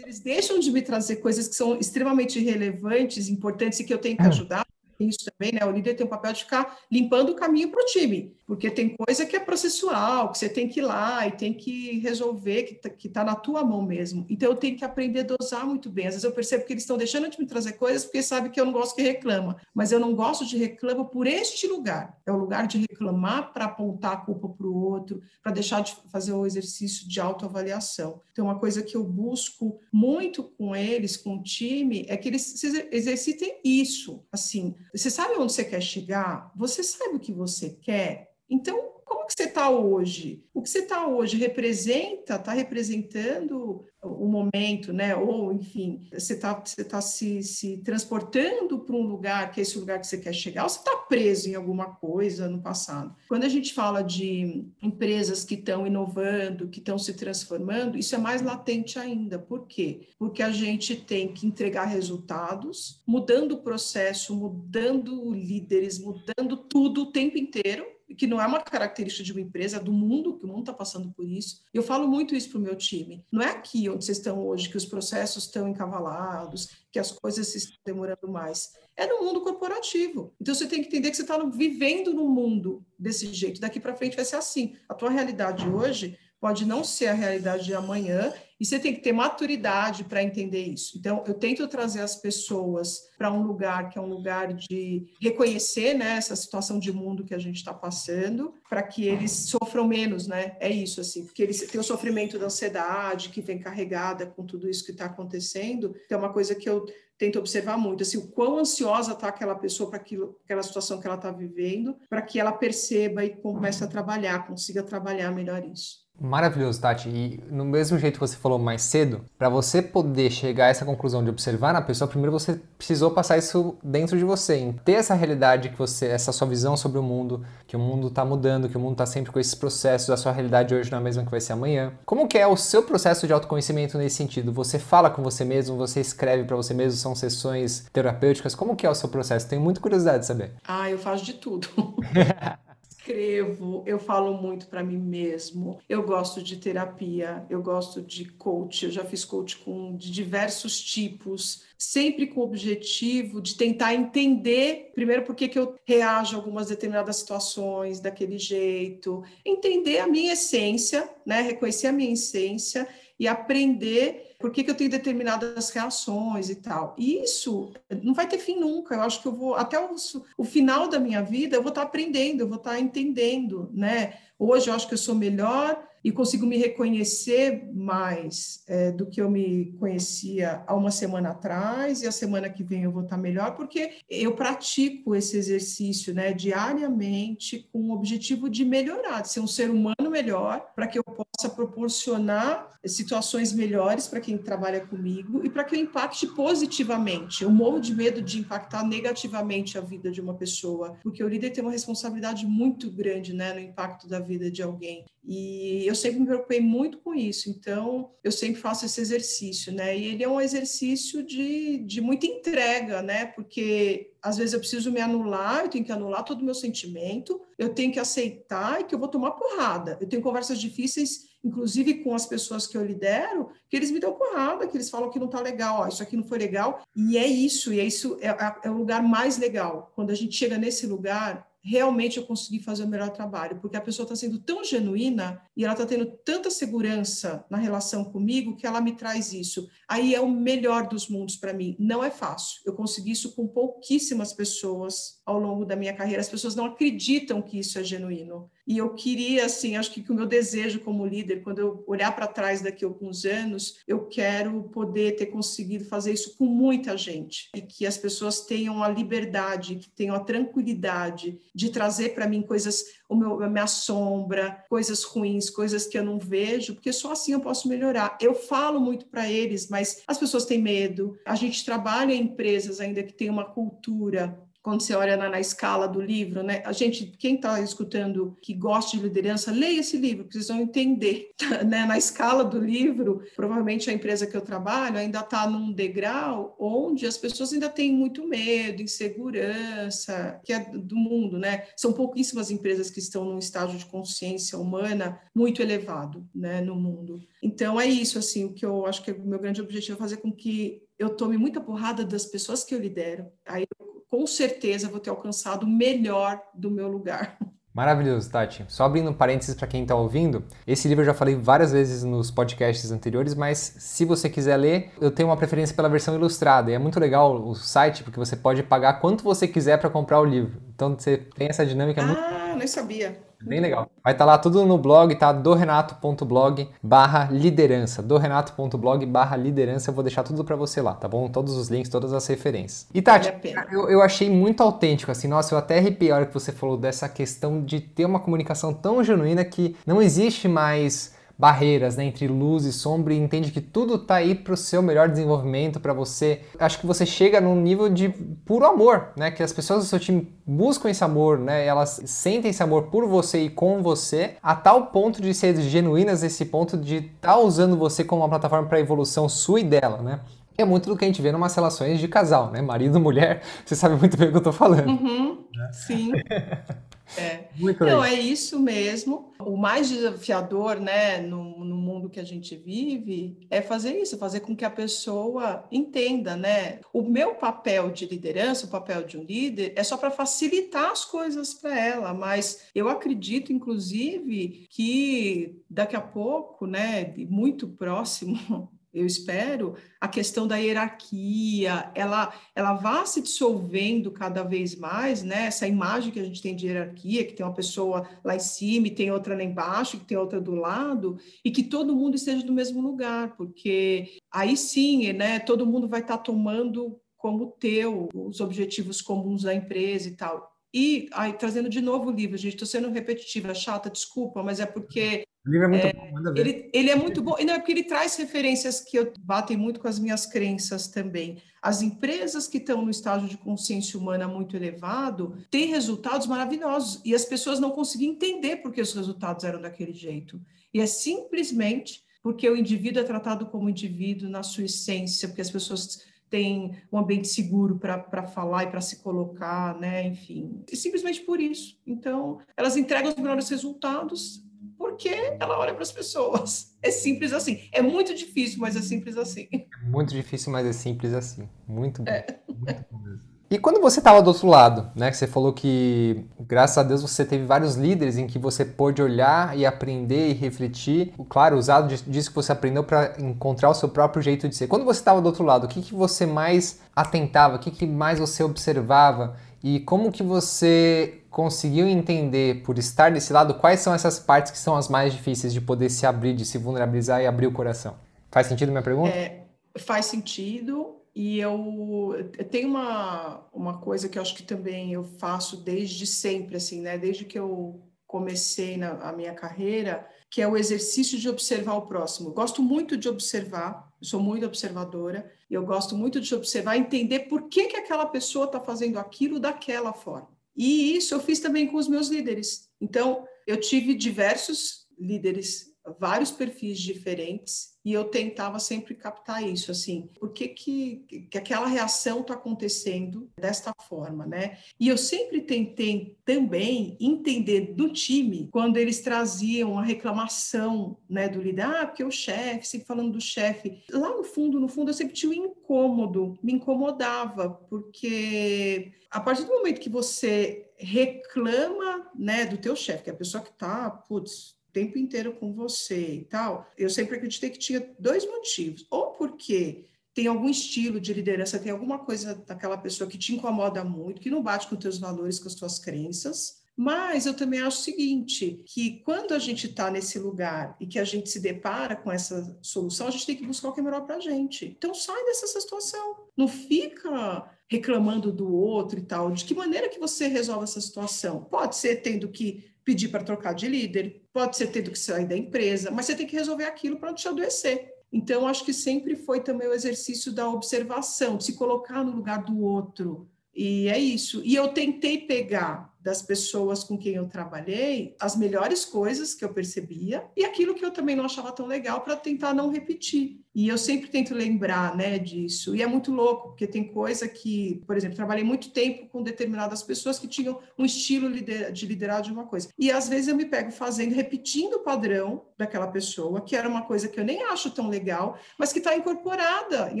eles deixam de me trazer coisas que são extremamente relevantes, importantes e que eu tenho que hum. ajudar isso também, né? O líder tem o papel de ficar limpando o caminho para o time, porque tem coisa que é processual, que você tem que ir lá e tem que resolver, que está tá na tua mão mesmo. Então eu tenho que aprender a dosar muito bem. Às vezes eu percebo que eles estão deixando de me trazer coisas porque sabem que eu não gosto que reclama, mas eu não gosto de reclama por este lugar. É o lugar de reclamar para apontar a culpa para o outro, para deixar de fazer o exercício de autoavaliação. Então uma coisa que eu busco muito com eles, com o time, é que eles exercitem isso, assim, você sabe onde você quer chegar? Você sabe o que você quer? Então, como que você está hoje? O que você está hoje representa, está representando o momento, né? Ou, enfim, você está você tá se, se transportando para um lugar que é esse lugar que você quer chegar, ou você está preso em alguma coisa no passado. Quando a gente fala de empresas que estão inovando, que estão se transformando, isso é mais latente ainda. Por quê? Porque a gente tem que entregar resultados, mudando o processo, mudando líderes, mudando tudo o tempo inteiro que não é uma característica de uma empresa, é do mundo, que o mundo está passando por isso. Eu falo muito isso para o meu time. Não é aqui onde vocês estão hoje, que os processos estão encavalados, que as coisas estão demorando mais. É no mundo corporativo. Então você tem que entender que você está vivendo num mundo desse jeito. Daqui para frente vai ser assim. A tua realidade hoje pode não ser a realidade de amanhã e você tem que ter maturidade para entender isso. Então, eu tento trazer as pessoas para um lugar que é um lugar de reconhecer né, essa situação de mundo que a gente está passando, para que eles sofram menos, né? É isso, assim, porque eles têm o sofrimento da ansiedade que vem carregada com tudo isso que está acontecendo. Então, é uma coisa que eu tento observar muito, assim, o quão ansiosa está aquela pessoa para aquela situação que ela está vivendo, para que ela perceba e comece a trabalhar, consiga trabalhar melhor isso. Maravilhoso, Tati. E no mesmo jeito que você falou mais cedo, para você poder chegar a essa conclusão de observar na pessoa, primeiro você precisou passar isso dentro de você, em ter essa realidade que você, essa sua visão sobre o mundo, que o mundo está mudando, que o mundo está sempre com esses processos, a sua realidade hoje não é a mesma que vai ser amanhã. Como que é o seu processo de autoconhecimento nesse sentido? Você fala com você mesmo, você escreve para você mesmo, são sessões terapêuticas? Como que é o seu processo? Tenho muita curiosidade de saber. Ah, eu faço de tudo. escrevo, eu falo muito para mim mesmo. Eu gosto de terapia, eu gosto de coach, eu já fiz coach com de diversos tipos, sempre com o objetivo de tentar entender, primeiro, por que, eu reajo a algumas determinadas situações daquele jeito, entender a minha essência, né? reconhecer a minha essência e aprender por que, que eu tenho determinadas reações e tal. E isso não vai ter fim nunca. Eu acho que eu vou, até o, o final da minha vida, eu vou estar aprendendo, eu vou estar entendendo, né? Hoje eu acho que eu sou melhor e consigo me reconhecer mais é, do que eu me conhecia há uma semana atrás e a semana que vem eu vou estar melhor, porque eu pratico esse exercício né, diariamente com o objetivo de melhorar, de ser um ser humano melhor, para que eu possa proporcionar situações melhores para quem trabalha comigo e para que eu impacte positivamente. Eu morro de medo de impactar negativamente a vida de uma pessoa, porque o líder tem uma responsabilidade muito grande né, no impacto da vida de alguém. E eu sempre me preocupei muito com isso, então eu sempre faço esse exercício, né? E ele é um exercício de, de muita entrega, né? Porque às vezes eu preciso me anular, eu tenho que anular todo o meu sentimento, eu tenho que aceitar que eu vou tomar porrada. Eu tenho conversas difíceis, inclusive com as pessoas que eu lidero, que eles me dão porrada, que eles falam que não tá legal, ó, isso aqui não foi legal. E é isso, e é isso, é, é, é o lugar mais legal. Quando a gente chega nesse lugar, realmente eu consegui fazer o melhor trabalho, porque a pessoa está sendo tão genuína e ela está tendo tanta segurança na relação comigo que ela me traz isso. Aí é o melhor dos mundos para mim. Não é fácil. Eu consegui isso com pouquíssimas pessoas ao longo da minha carreira. As pessoas não acreditam que isso é genuíno. E eu queria, assim, acho que, que o meu desejo como líder, quando eu olhar para trás daqui a alguns anos, eu quero poder ter conseguido fazer isso com muita gente e que as pessoas tenham a liberdade, que tenham a tranquilidade de trazer para mim coisas, o meu, a minha sombra, coisas ruins, coisas que eu não vejo, porque só assim eu posso melhorar. Eu falo muito para eles, mas as pessoas têm medo. A gente trabalha em empresas ainda que tem uma cultura quando você olha na, na, escala do livro, né? A gente, quem está escutando que gosta de liderança, leia esse livro, vocês vão entender, né? Na escala do livro, provavelmente a empresa que eu trabalho ainda está num degrau onde as pessoas ainda têm muito medo, insegurança, que é do mundo, né? São pouquíssimas empresas que estão num estágio de consciência humana muito elevado, né? No mundo. Então é isso, assim, o que eu acho que é o meu grande objetivo é fazer com que eu tome muita porrada das pessoas que eu lidero. Aí eu com certeza vou ter alcançado o melhor do meu lugar. Maravilhoso, Tati. Só abrindo um parênteses para quem está ouvindo, esse livro eu já falei várias vezes nos podcasts anteriores, mas se você quiser ler, eu tenho uma preferência pela versão ilustrada. E é muito legal o site, porque você pode pagar quanto você quiser para comprar o livro. Então você tem essa dinâmica ah, muito. Ah, nem sabia. Bem legal. Vai estar tá lá tudo no blog, tá? dorenato.blog barra liderança. dorenato.blog barra liderança. Eu vou deixar tudo para você lá, tá bom? Todos os links, todas as referências. E Tati, eu, eu achei muito autêntico, assim, nossa, eu até arrepiei a hora que você falou dessa questão de ter uma comunicação tão genuína que não existe mais barreiras né, entre luz e sombra e entende que tudo está aí para o seu melhor desenvolvimento, para você. Acho que você chega num nível de puro amor, né? Que as pessoas do seu time buscam esse amor, né? Elas sentem esse amor por você e com você, a tal ponto de ser genuínas, esse ponto de estar tá usando você como uma plataforma para evolução sua e dela, né? É muito do que a gente vê em umas relações de casal, né? Marido, mulher, você sabe muito bem o que eu tô falando. Uhum, sim. É. Muito Não, é isso mesmo. O mais desafiador, né, no, no, mundo que a gente vive, é fazer isso, fazer com que a pessoa entenda, né? O meu papel de liderança, o papel de um líder, é só para facilitar as coisas para ela, mas eu acredito, inclusive, que daqui a pouco, né, muito próximo, eu espero, a questão da hierarquia, ela, ela vá se dissolvendo cada vez mais, né? Essa imagem que a gente tem de hierarquia, que tem uma pessoa lá em cima e tem outra lá embaixo, que tem outra do lado, e que todo mundo esteja no mesmo lugar, porque aí sim, né, todo mundo vai estar tomando como teu os objetivos comuns da empresa e tal. E aí, trazendo de novo o livro, gente, estou sendo repetitiva, chata, desculpa, mas é porque o livro é muito é, bom, manda ver. Ele, ele é muito bom, e não é porque ele traz referências que eu batem muito com as minhas crenças também. As empresas que estão no estágio de consciência humana muito elevado têm resultados maravilhosos, e as pessoas não conseguem entender por que os resultados eram daquele jeito. E é simplesmente porque o indivíduo é tratado como indivíduo na sua essência, porque as pessoas têm um ambiente seguro para falar e para se colocar, né? Enfim, e simplesmente por isso. Então, elas entregam os melhores resultados porque ela olha para as pessoas. É simples assim. É muito difícil, mas é simples assim. É muito difícil, mas é simples assim. Muito bom. É. Muito bom mesmo. E quando você estava do outro lado, né, que você falou que, graças a Deus, você teve vários líderes em que você pôde olhar e aprender e refletir, claro, usado disso que você aprendeu para encontrar o seu próprio jeito de ser. Quando você estava do outro lado, o que, que você mais atentava, o que, que mais você observava E como que você conseguiu entender, por estar desse lado, quais são essas partes que são as mais difíceis de poder se abrir, de se vulnerabilizar e abrir o coração? Faz sentido minha pergunta? É, faz sentido. E eu, eu tenho uma, uma coisa que eu acho que também eu faço desde sempre, assim, né? Desde que eu comecei na a minha carreira, que é o exercício de observar o próximo. gosto muito de observar, sou muito observadora, e eu gosto muito de observar, entender por que, que aquela pessoa está fazendo aquilo daquela forma. E isso eu fiz também com os meus líderes. Então, eu tive diversos líderes, vários perfis diferentes, e eu tentava sempre captar isso, assim, por que, que, que aquela reação está acontecendo desta forma, né? E eu sempre tentei também entender do time quando eles traziam a reclamação, né, do líder, ah, porque o chefe, sempre falando do chefe. Lá no fundo, no fundo, eu sempre tinha um incômodo, me incomodava, porque a partir do momento que você reclama, né, do teu chefe, que é a pessoa que está, putz, tempo inteiro com você e tal, eu sempre acreditei que tinha dois motivos. Ou porque tem algum estilo de liderança, tem alguma coisa daquela pessoa que te incomoda muito, que não bate com teus valores, com as tuas crenças. Mas eu também acho o seguinte, que quando a gente está nesse lugar e que a gente se depara com essa solução, a gente tem que buscar o que é melhor para a gente. Então sai dessa situação. Não fica reclamando do outro e tal. De que maneira que você resolve essa situação? Pode ser tendo que pedir para trocar de líder, pode ser tendo que sair da empresa, mas você tem que resolver aquilo para não te adoecer. Então, acho que sempre foi também o exercício da observação, de se colocar no lugar do outro. E é isso. E eu tentei pegar das pessoas com quem eu trabalhei, as melhores coisas que eu percebia e aquilo que eu também não achava tão legal para tentar não repetir. E eu sempre tento lembrar, né, disso. E é muito louco, porque tem coisa que, por exemplo, trabalhei muito tempo com determinadas pessoas que tinham um estilo de liderar de uma coisa. E às vezes eu me pego fazendo, repetindo o padrão daquela pessoa, que era uma coisa que eu nem acho tão legal, mas que está incorporada em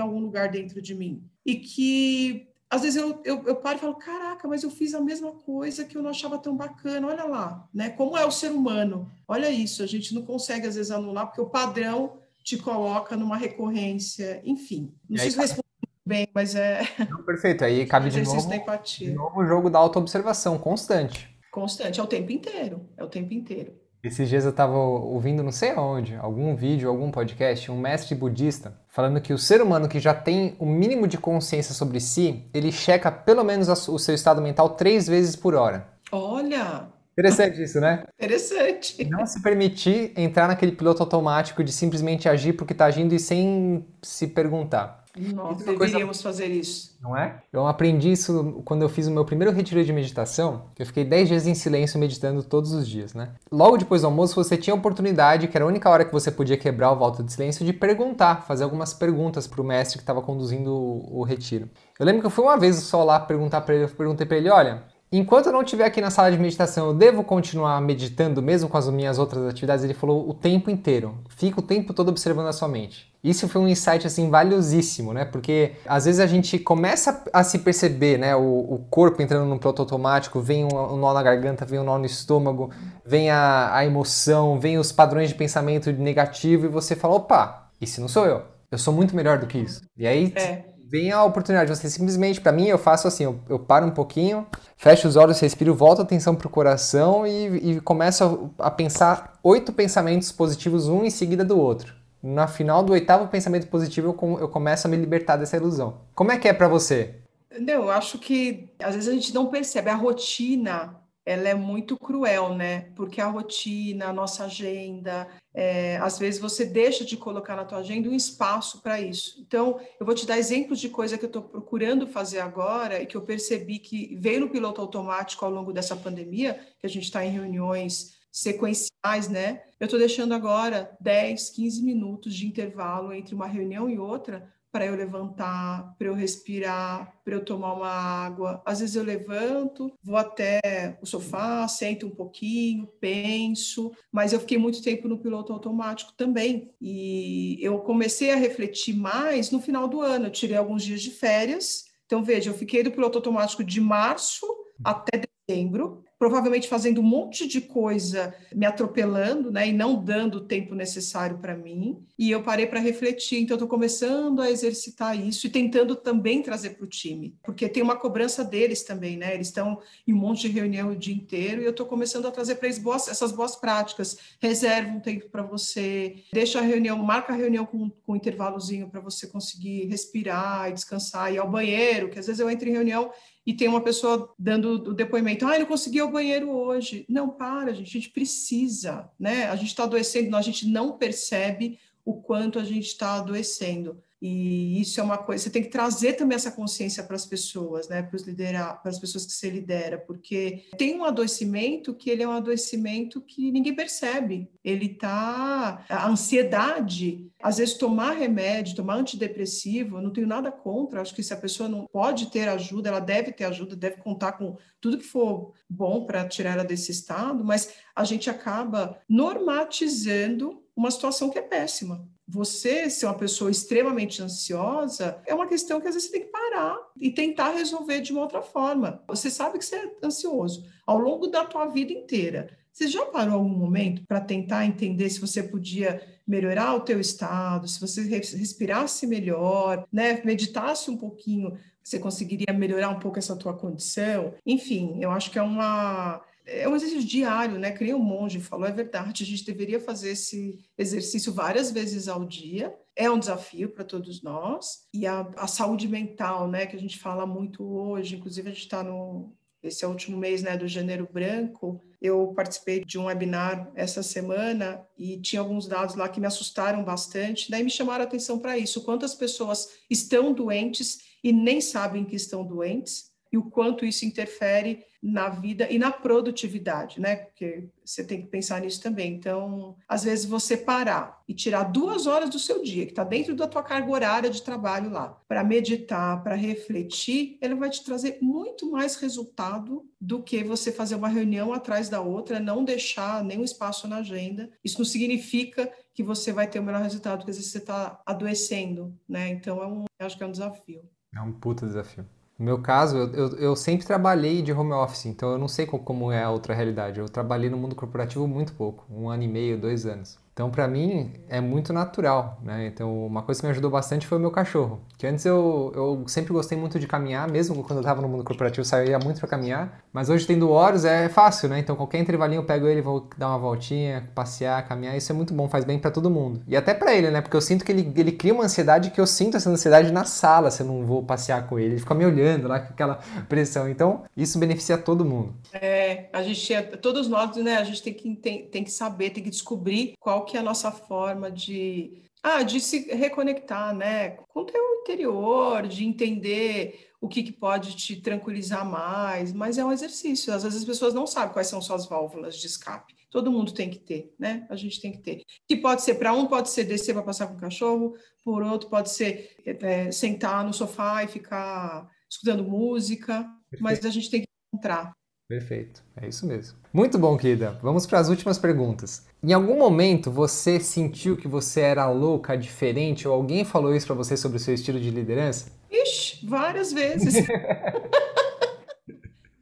algum lugar dentro de mim. E que às vezes eu, eu, eu, paro e falo, caraca, mas eu fiz a mesma coisa que eu não achava tão bacana, olha lá, né? Como é o ser humano? Olha isso, a gente não consegue às vezes anular, porque o padrão te coloca numa recorrência, enfim. Não sei se respondi bem, mas é. Não, perfeito, aí cabe de novo, de novo o jogo da autoobservação, constante. Constante, é o tempo inteiro, é o tempo inteiro. Esses dias eu estava ouvindo, não sei aonde, algum vídeo, algum podcast, um mestre budista falando que o ser humano que já tem o mínimo de consciência sobre si, ele checa pelo menos o seu estado mental três vezes por hora. Olha! Interessante isso, né? Interessante. Não se permitir entrar naquele piloto automático de simplesmente agir porque está agindo e sem se perguntar. Nós deveríamos coisa... fazer isso. Não é? Eu aprendi isso quando eu fiz o meu primeiro retiro de meditação, que eu fiquei 10 dias em silêncio meditando todos os dias, né? Logo depois do almoço, você tinha a oportunidade, que era a única hora que você podia quebrar o voto de silêncio, de perguntar, fazer algumas perguntas para o mestre que estava conduzindo o, o, retiro. Eu lembro que eu fui uma vez só lá perguntar para ele, eu perguntei para ele, olha, Enquanto eu não estiver aqui na sala de meditação, eu devo continuar meditando mesmo com as minhas outras atividades? Ele falou o tempo inteiro. Fica o tempo todo observando a sua mente. Isso foi um insight assim valiosíssimo, né? Porque às vezes a gente começa a se perceber, né? O, o corpo entrando no piloto automático, vem um, um, nó na garganta, vem um nó no estômago, vem a, a emoção, vem os padrões de pensamento negativo e você fala, opa, isso não sou eu. Eu sou muito melhor do que isso. E aí é vem a oportunidade. Você simplesmente, para mim, eu faço assim: eu, eu, paro um pouquinho, fecho os olhos, respiro, volto a atenção pro coração e, e começo a, a, pensar oito pensamentos positivos, um em seguida do outro. Na final do oitavo pensamento positivo, eu, eu começo a me libertar dessa ilusão. Como é que é para você? Não, eu acho que às vezes a gente não percebe a rotina ela é muito cruel, né? Porque a rotina, a nossa agenda, é, às vezes você deixa de colocar na tua agenda um espaço para isso. Então, eu vou te dar exemplos de coisa que eu estou procurando fazer agora e que eu percebi que veio no piloto automático ao longo dessa pandemia, que a gente está em reuniões sequenciais, né? Eu estou deixando agora 10, 15 minutos de intervalo entre uma reunião e outra para eu levantar, para eu respirar, para eu tomar uma água. Às vezes eu levanto, vou até o sofá, sento um pouquinho, penso, mas eu fiquei muito tempo no piloto automático também. E eu comecei a refletir mais no final do ano. Eu tirei alguns dias de férias. Então, veja, eu fiquei do piloto automático de março até dezembro, provavelmente fazendo um monte de coisa, me atropelando, né, e não dando o tempo necessário para mim. E eu parei para refletir, então estou começando a exercitar isso e tentando também trazer para o time, porque tem uma cobrança deles também, né? Eles estão em um monte de reunião o dia inteiro e eu estou começando a trazer para eles boas, essas boas práticas. Reserva um tempo para você, deixa a reunião, marca a reunião com, com um intervalozinho para você conseguir respirar e descansar, ir ao banheiro, que às vezes eu entro em reunião e tem uma pessoa dando o depoimento, ah, eu não consegui ao banheiro hoje. Não, para, gente, a gente precisa, né? A gente está adoecendo, a gente não percebe o quanto a gente está adoecendo. E isso é uma coisa, você tem que trazer também essa consciência para as pessoas, né, para os liderar, para as pessoas que você lidera, porque tem um adoecimento que ele é um adoecimento que ninguém percebe. Ele tá a ansiedade, às vezes tomar remédio, tomar antidepressivo, eu não tenho nada contra, acho que se a pessoa não pode ter ajuda, ela deve ter ajuda, deve contar com tudo que for bom para tirar ela desse estado, mas a gente acaba normatizando uma situação que é péssima você ser uma pessoa extremamente ansiosa é uma questão que às vezes você tem que parar e tentar resolver de uma outra forma. Você sabe que você é ansioso ao longo da tua vida inteira. Você já parou algum momento para tentar entender se você podia melhorar o teu estado, se você respirasse melhor, né, meditasse um pouquinho, você conseguiria melhorar um pouco essa tua condição? Enfim, eu acho que é uma é um exercício diário, né? Nem o monge falou, é verdade, a gente deveria fazer esse exercício várias vezes ao dia. É um desafio para todos nós. E a, a, saúde mental, né? Que a gente fala muito hoje, inclusive a gente está no. Esse é o último mês né, do Janeiro Branco. Eu participei de um webinar essa semana e tinha alguns dados lá que me assustaram bastante. Daí me chamaram a atenção para isso: quantas pessoas estão doentes e nem sabem que estão doentes, e o quanto isso interfere na vida e na produtividade, né? Porque você tem que pensar nisso também. Então, às vezes você parar e tirar duas horas do seu dia, que está dentro da tua carga horária de trabalho lá, para meditar, para refletir, ele vai te trazer muito mais resultado do que você fazer uma reunião atrás da outra, não deixar nenhum espaço na agenda. Isso não significa que você vai ter o melhor resultado, porque às vezes você está adoecendo, né? Então, é um, acho que é um desafio. É um puta desafio. No meu caso, eu, eu, eu, sempre trabalhei de home office, então eu não sei como é a outra realidade. Eu trabalhei no mundo corporativo muito pouco, um ano e meio, dois anos. Então, para mim, é muito natural, né? Então, uma coisa que me ajudou bastante foi o meu cachorro. Que antes eu, eu sempre gostei muito de caminhar, mesmo quando eu estava no mundo corporativo, saía muito para caminhar. Mas hoje, tendo Horus, é fácil, né? Então, qualquer intervalinho eu pego ele, vou dar uma voltinha, passear, caminhar. Isso é muito bom, faz bem para todo mundo. E até para ele, né? Porque eu sinto que ele, ele cria uma ansiedade que eu sinto essa ansiedade na sala se eu não vou passear com ele. Ele fica me olhando lá com aquela pressão. Então, isso beneficia todo mundo. É, a gente, todos nós, né? A gente tem que, tem, tem que saber, tem que descobrir qual que é a nossa forma de, ah, de se reconectar, né, com o teu interior, de entender o que, que, pode te tranquilizar mais, mas é um exercício. Às vezes as pessoas não sabem quais são suas válvulas de escape. Todo mundo tem que ter, né? A gente tem que ter. Que pode ser para um, pode ser descer para passar com o cachorro, por outro pode ser é, sentar no sofá e ficar escutando música, mas a gente tem que encontrar. Perfeito, é isso mesmo. Muito bom, querida. Vamos para as últimas perguntas. Em algum momento você sentiu que você era louca, diferente, ou alguém falou isso para você sobre o seu estilo de liderança? Ixi, várias vezes.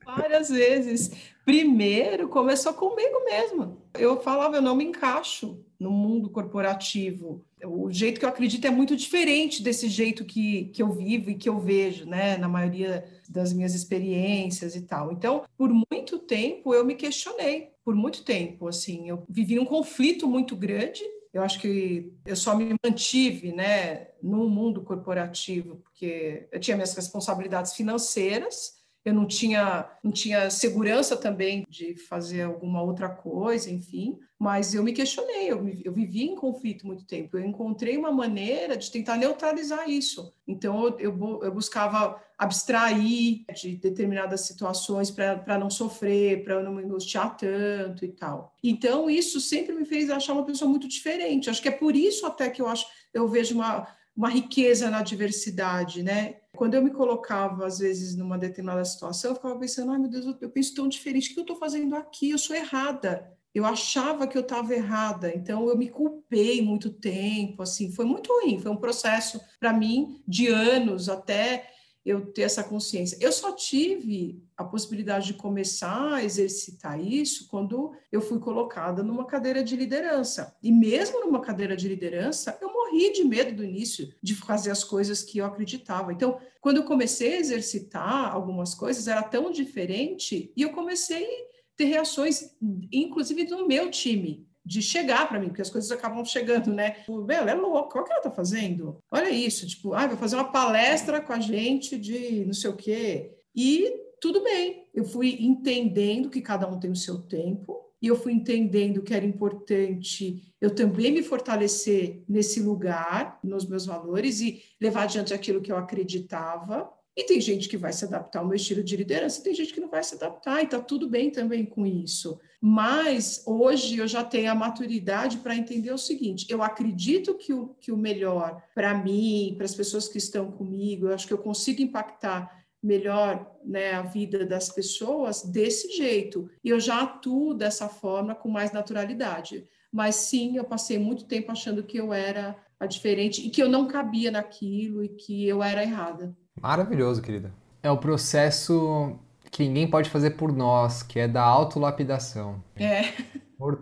várias vezes. Primeiro, começou comigo mesmo. Eu falava, eu não me encaixo no mundo corporativo. O jeito que eu acredito é muito diferente desse jeito que, que eu vivo e que eu vejo, né, na maioria das minhas experiências e tal. Então, por muito tempo eu me questionei, por muito tempo, assim, eu vivi um conflito muito grande. Eu acho que eu só me mantive, né, no mundo corporativo porque eu tinha minhas responsabilidades financeiras eu não tinha, não tinha segurança também de fazer alguma outra coisa, enfim, mas eu me questionei, eu, eu vivi em conflito muito tempo, eu encontrei uma maneira de tentar neutralizar isso. Então, eu, eu, eu buscava abstrair de determinadas situações para não sofrer, para não me angustiar tanto e tal. Então, isso sempre me fez achar uma pessoa muito diferente. Acho que é por isso até que eu acho, eu vejo uma uma riqueza na diversidade, né? Quando eu me colocava, às vezes, numa determinada situação, eu ficava pensando, ai meu Deus, eu penso tão diferente, o que eu estou fazendo aqui? Eu sou errada. Eu achava que eu estava errada, então eu me culpei muito tempo, assim, foi muito ruim, foi um processo para mim de anos até eu ter essa consciência. Eu só tive a possibilidade de começar a exercitar isso quando eu fui colocada numa cadeira de liderança. E mesmo numa cadeira de liderança, eu morri de medo do início de fazer as coisas que eu acreditava. Então, quando eu comecei a exercitar algumas coisas, era tão diferente e eu comecei a ter reações, inclusive no meu time de chegar para mim, porque as coisas acabam chegando, né? Tipo, ela é louca, o que ela tá fazendo? Olha isso, tipo, ah, vai fazer uma palestra com a gente de não sei o quê. E tudo bem, eu fui entendendo que cada um tem o seu tempo, e eu fui entendendo que era importante eu também me fortalecer nesse lugar, nos meus valores, e levar adiante aquilo que eu acreditava. E tem gente que vai se adaptar ao meu estilo de liderança, tem gente que não vai se adaptar, e tá tudo bem também com isso. Mas hoje eu já tenho a maturidade para entender o seguinte: eu acredito que o, que o melhor para mim, para as pessoas que estão comigo, eu acho que eu consigo impactar melhor né, a vida das pessoas desse jeito. E eu já atuo dessa forma com mais naturalidade. Mas sim, eu passei muito tempo achando que eu era a diferente e que eu não cabia naquilo e que eu era errada. Maravilhoso, querida. É o processo que ninguém pode fazer por nós, que é da autolapidação. É.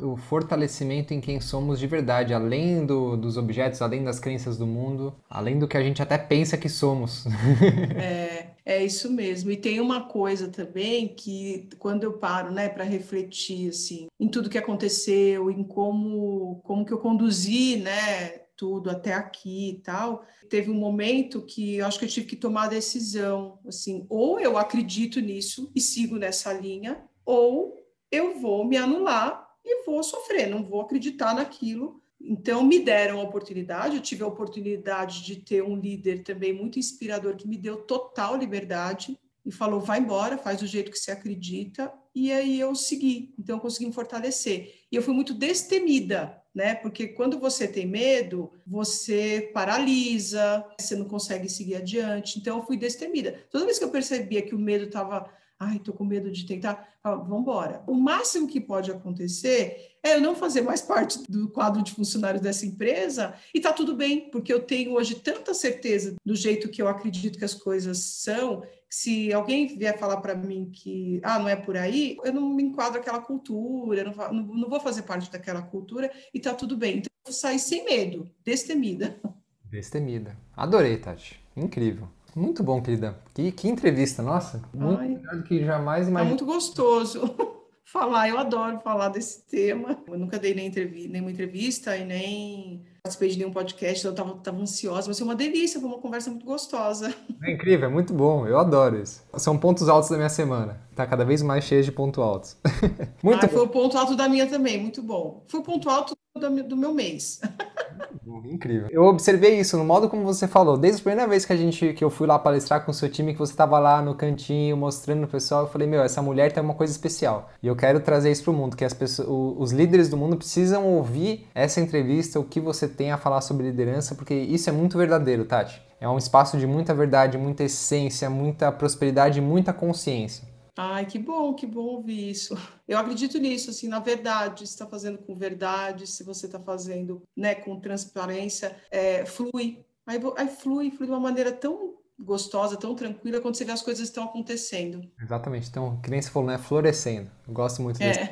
O fortalecimento em quem somos de verdade, além do, dos objetos, além das crenças do mundo, além do que a gente até pensa que somos. É, é isso mesmo. E tem uma coisa também que quando eu paro, né, para refletir assim, em tudo que aconteceu, em como como que eu conduzi, né, tudo até aqui e tal, teve um momento que eu acho que eu tive que tomar a decisão, assim, ou eu acredito nisso e sigo nessa linha, ou eu vou me anular e vou sofrer, não vou acreditar naquilo. Então, me deram a oportunidade, eu tive a oportunidade de ter um líder também muito inspirador que me deu total liberdade e falou: vai embora, faz do jeito que você acredita. E aí eu segui, então eu consegui me fortalecer. E eu fui muito destemida né? Porque quando você tem medo, você paralisa, você não consegue seguir adiante. Então, eu fui destemida. Toda vez que eu percebia que o medo estava, ai, tô com medo de tentar, vamos embora. O máximo que pode acontecer é eu não fazer mais parte do quadro de funcionários dessa empresa e tá tudo bem, porque eu tenho hoje tanta certeza do jeito que eu acredito que as coisas são se alguém vier falar para mim que ah, não é por aí, eu não me enquadro aquela cultura, não, não, não vou fazer parte daquela cultura e tá tudo bem. Então, eu sair sem medo, destemida. Destemida. Adorei, Tati. Incrível. Muito bom, querida. Que, que entrevista, nossa. Muito melhor do que jamais imaginei. Tá muito gostoso falar. Eu adoro falar desse tema. Eu nunca dei nem entrevista, nenhuma entrevista e nem participei de nenhum podcast, eu estava tava ansiosa, vai ser uma delícia, foi uma conversa muito gostosa. É incrível, é muito bom, eu adoro isso. São pontos altos da minha semana, tá cada vez mais cheio de pontos altos. muito ah, bom. Foi o ponto alto da minha também, muito bom. Foi o ponto alto do meu mês. Incrível. Eu observei isso no modo como você falou. Desde a primeira vez que a gente que eu fui lá palestrar com o seu time, que você estava lá no cantinho mostrando no pessoal, eu falei: "Meu, essa mulher tem uma coisa especial". E eu quero trazer isso para o mundo, que as pessoas, os líderes do mundo precisam ouvir essa entrevista, o que você tem a falar sobre liderança, porque isso é muito verdadeiro, Tati. É um espaço de muita verdade, muita essência, muita prosperidade e muita consciência. Ai, que bom, que bom ouvir isso. Eu acredito nisso, assim, na verdade, se está fazendo com verdade, se você está fazendo né, com transparência, é, flui. Aí, aí flui, flui de uma maneira tão gostosa, tão tranquila, quando você vê as coisas estão acontecendo. Exatamente. Então, que nem você falou, né? Florescendo. Eu gosto muito desse, é.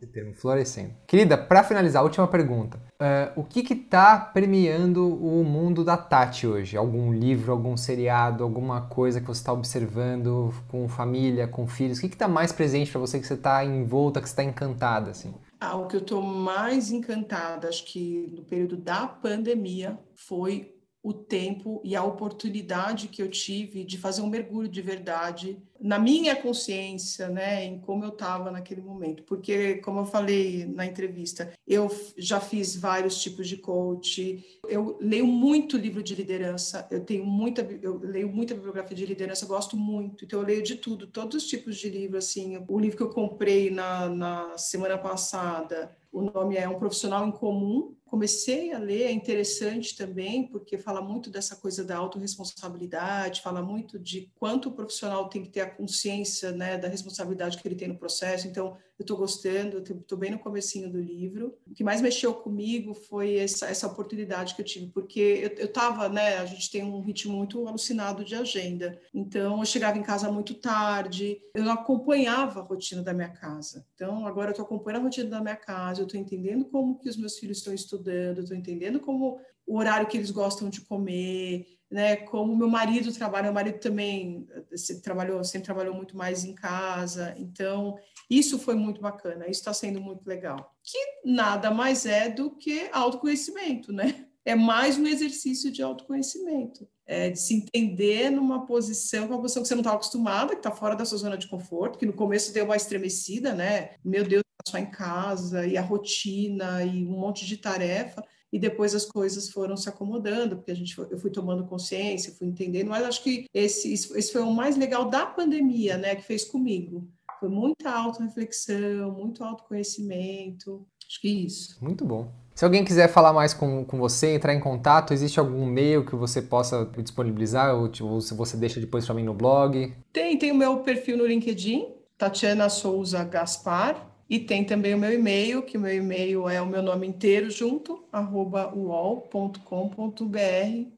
desse termo, florescendo. Querida, para finalizar, última pergunta. Uh, o que que tá premiando o mundo da Tati hoje? Algum livro, algum seriado, alguma coisa que você está observando com família, com filhos? O que que tá mais presente para você que você está envolta, que você está encantada, assim? Ah, o que eu estou mais encantada, acho que no período da pandemia, foi o tempo e a oportunidade que eu tive de fazer um mergulho de verdade na minha consciência, né, em como eu estava naquele momento. Porque, como eu falei na entrevista, eu já fiz vários tipos de coach, eu leio muito livro de liderança, eu tenho muita, eu leio muita bibliografia de liderança, gosto muito, então eu leio de tudo, todos os tipos de livro, assim, o livro que eu comprei na, na semana passada, o nome é Um Profissional em Comum. Comecei a ler, é interessante também, porque fala muito dessa coisa da autorresponsabilidade, fala muito de quanto o profissional tem que ter a consciência né, da responsabilidade que ele tem no processo. Então, eu estou gostando, estou bem no comecinho do livro. O que mais mexeu comigo foi essa, essa oportunidade que eu tive, porque eu estava, né, a gente tem um ritmo muito alucinado de agenda, então eu chegava em casa muito tarde, eu não acompanhava a rotina da minha casa. Então agora eu estou acompanhando a rotina da minha casa, eu estou entendendo como que os meus filhos estão estudando, estou entendendo como o horário que eles gostam de comer, né? Como meu marido trabalha, meu marido também sempre trabalhou, sempre trabalhou muito mais em casa, então isso foi muito bacana, isso está sendo muito legal. Que nada mais é do que autoconhecimento, né? É mais um exercício de autoconhecimento, é de se entender numa posição, uma posição que você não está acostumada, que está fora da sua zona de conforto, que no começo deu uma estremecida, né? Meu Deus, só em casa, e a rotina, e um monte de tarefa e depois as coisas foram se acomodando, porque a gente, eu fui tomando consciência, fui entendendo, mas acho que esse, esse foi o mais legal da pandemia, né, que fez comigo. Foi muita autorreflexão, muito autoconhecimento, acho que isso. Muito bom. Se alguém quiser falar mais com, com você, entrar em contato, existe algum e-mail que você possa disponibilizar ou, ou se você deixa depois para mim no blog? Tem, tem o meu perfil no LinkedIn, Tatiana Souza Gaspar, e tem também o meu e-mail, que o meu e-mail é o meu nome inteiro junto, arroba uol.com.br.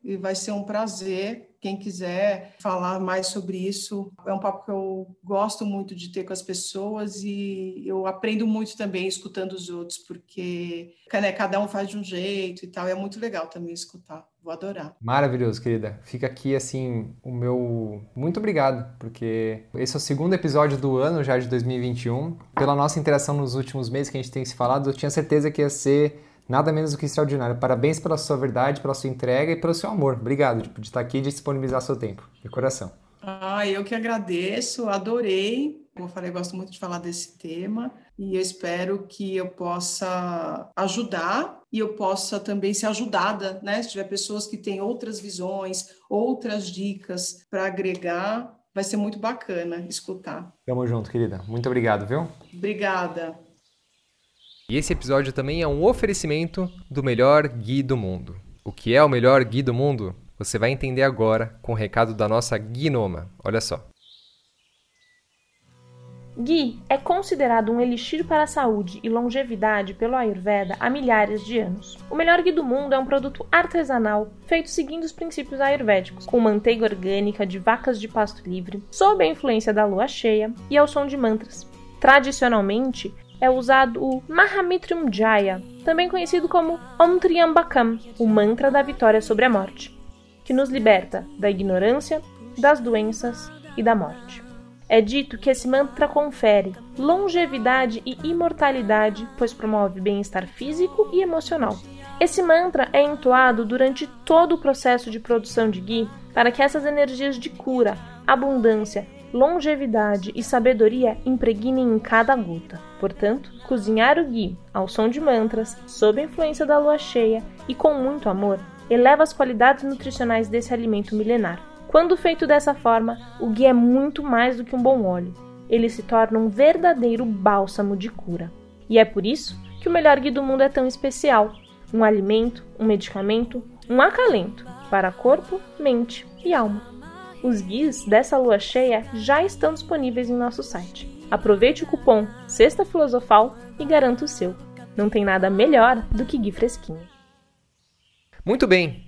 E vai ser um prazer quem quiser falar mais sobre isso, é um papo que eu gosto muito de ter com as pessoas e eu aprendo muito também escutando os outros, porque né, cada um faz de um jeito e tal, e é muito legal também escutar. Vou adorar. Maravilhoso, querida. Fica aqui, assim, o meu muito obrigado, porque esse é o segundo episódio do ano já de 2021. Pela nossa interação nos últimos meses que a gente tem se falado, eu tinha certeza que ia ser Nada menos do que extraordinário. Parabéns pela sua verdade, pela sua entrega e pelo seu amor. Obrigado de, de estar aqui e de disponibilizar seu tempo. De coração. Ah, eu que agradeço, adorei. Como eu falei, gosto muito de falar desse tema e eu espero que eu possa ajudar e eu possa também ser ajudada, né? Se tiver pessoas que têm outras visões, outras dicas para agregar, vai ser muito bacana escutar. Tamo junto, querida. Muito obrigado, viu? Obrigada. E esse episódio também é um oferecimento do melhor Gui do mundo. O que é o melhor Gui do mundo? Você vai entender agora com o recado da nossa Guinoma. Olha só. Ghee é considerado um elixir para a saúde e longevidade pelo Ayurveda há milhares de anos. O melhor ghee do mundo é um produto artesanal feito seguindo os princípios ayurvédicos, com manteiga orgânica de vacas de pasto livre, sob a influência da lua cheia e ao som de mantras. Tradicionalmente, é usado o Mahamitrium Jaya, também conhecido como Om Triambakam, o mantra da vitória sobre a morte, que nos liberta da ignorância, das doenças e da morte. É dito que esse mantra confere longevidade e imortalidade, pois promove bem-estar físico e emocional. Esse mantra é entoado durante todo o processo de produção de ghee para que essas energias de cura, abundância longevidade e sabedoria impregnem em cada gota. Portanto, cozinhar o ghee ao som de mantras, sob a influência da lua cheia e com muito amor, eleva as qualidades nutricionais desse alimento milenar. Quando feito dessa forma, o ghee é muito mais do que um bom óleo. Ele se torna um verdadeiro bálsamo de cura. E é por isso que o melhor ghee do mundo é tão especial. Um alimento, um medicamento, um acalento para corpo, mente e alma. Os guias dessa lua cheia já estão disponíveis em nosso site. Aproveite o cupom Sexta Filosofal e garanta o seu. Não tem nada melhor do que gui fresquinho. Muito bem,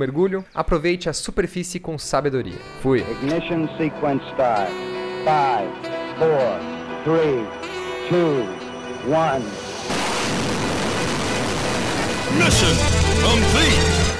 mergulho. Aproveite a superfície com sabedoria. Fui. Ignition sequence start. 5, 4, 3, 2, 1. Mission complete.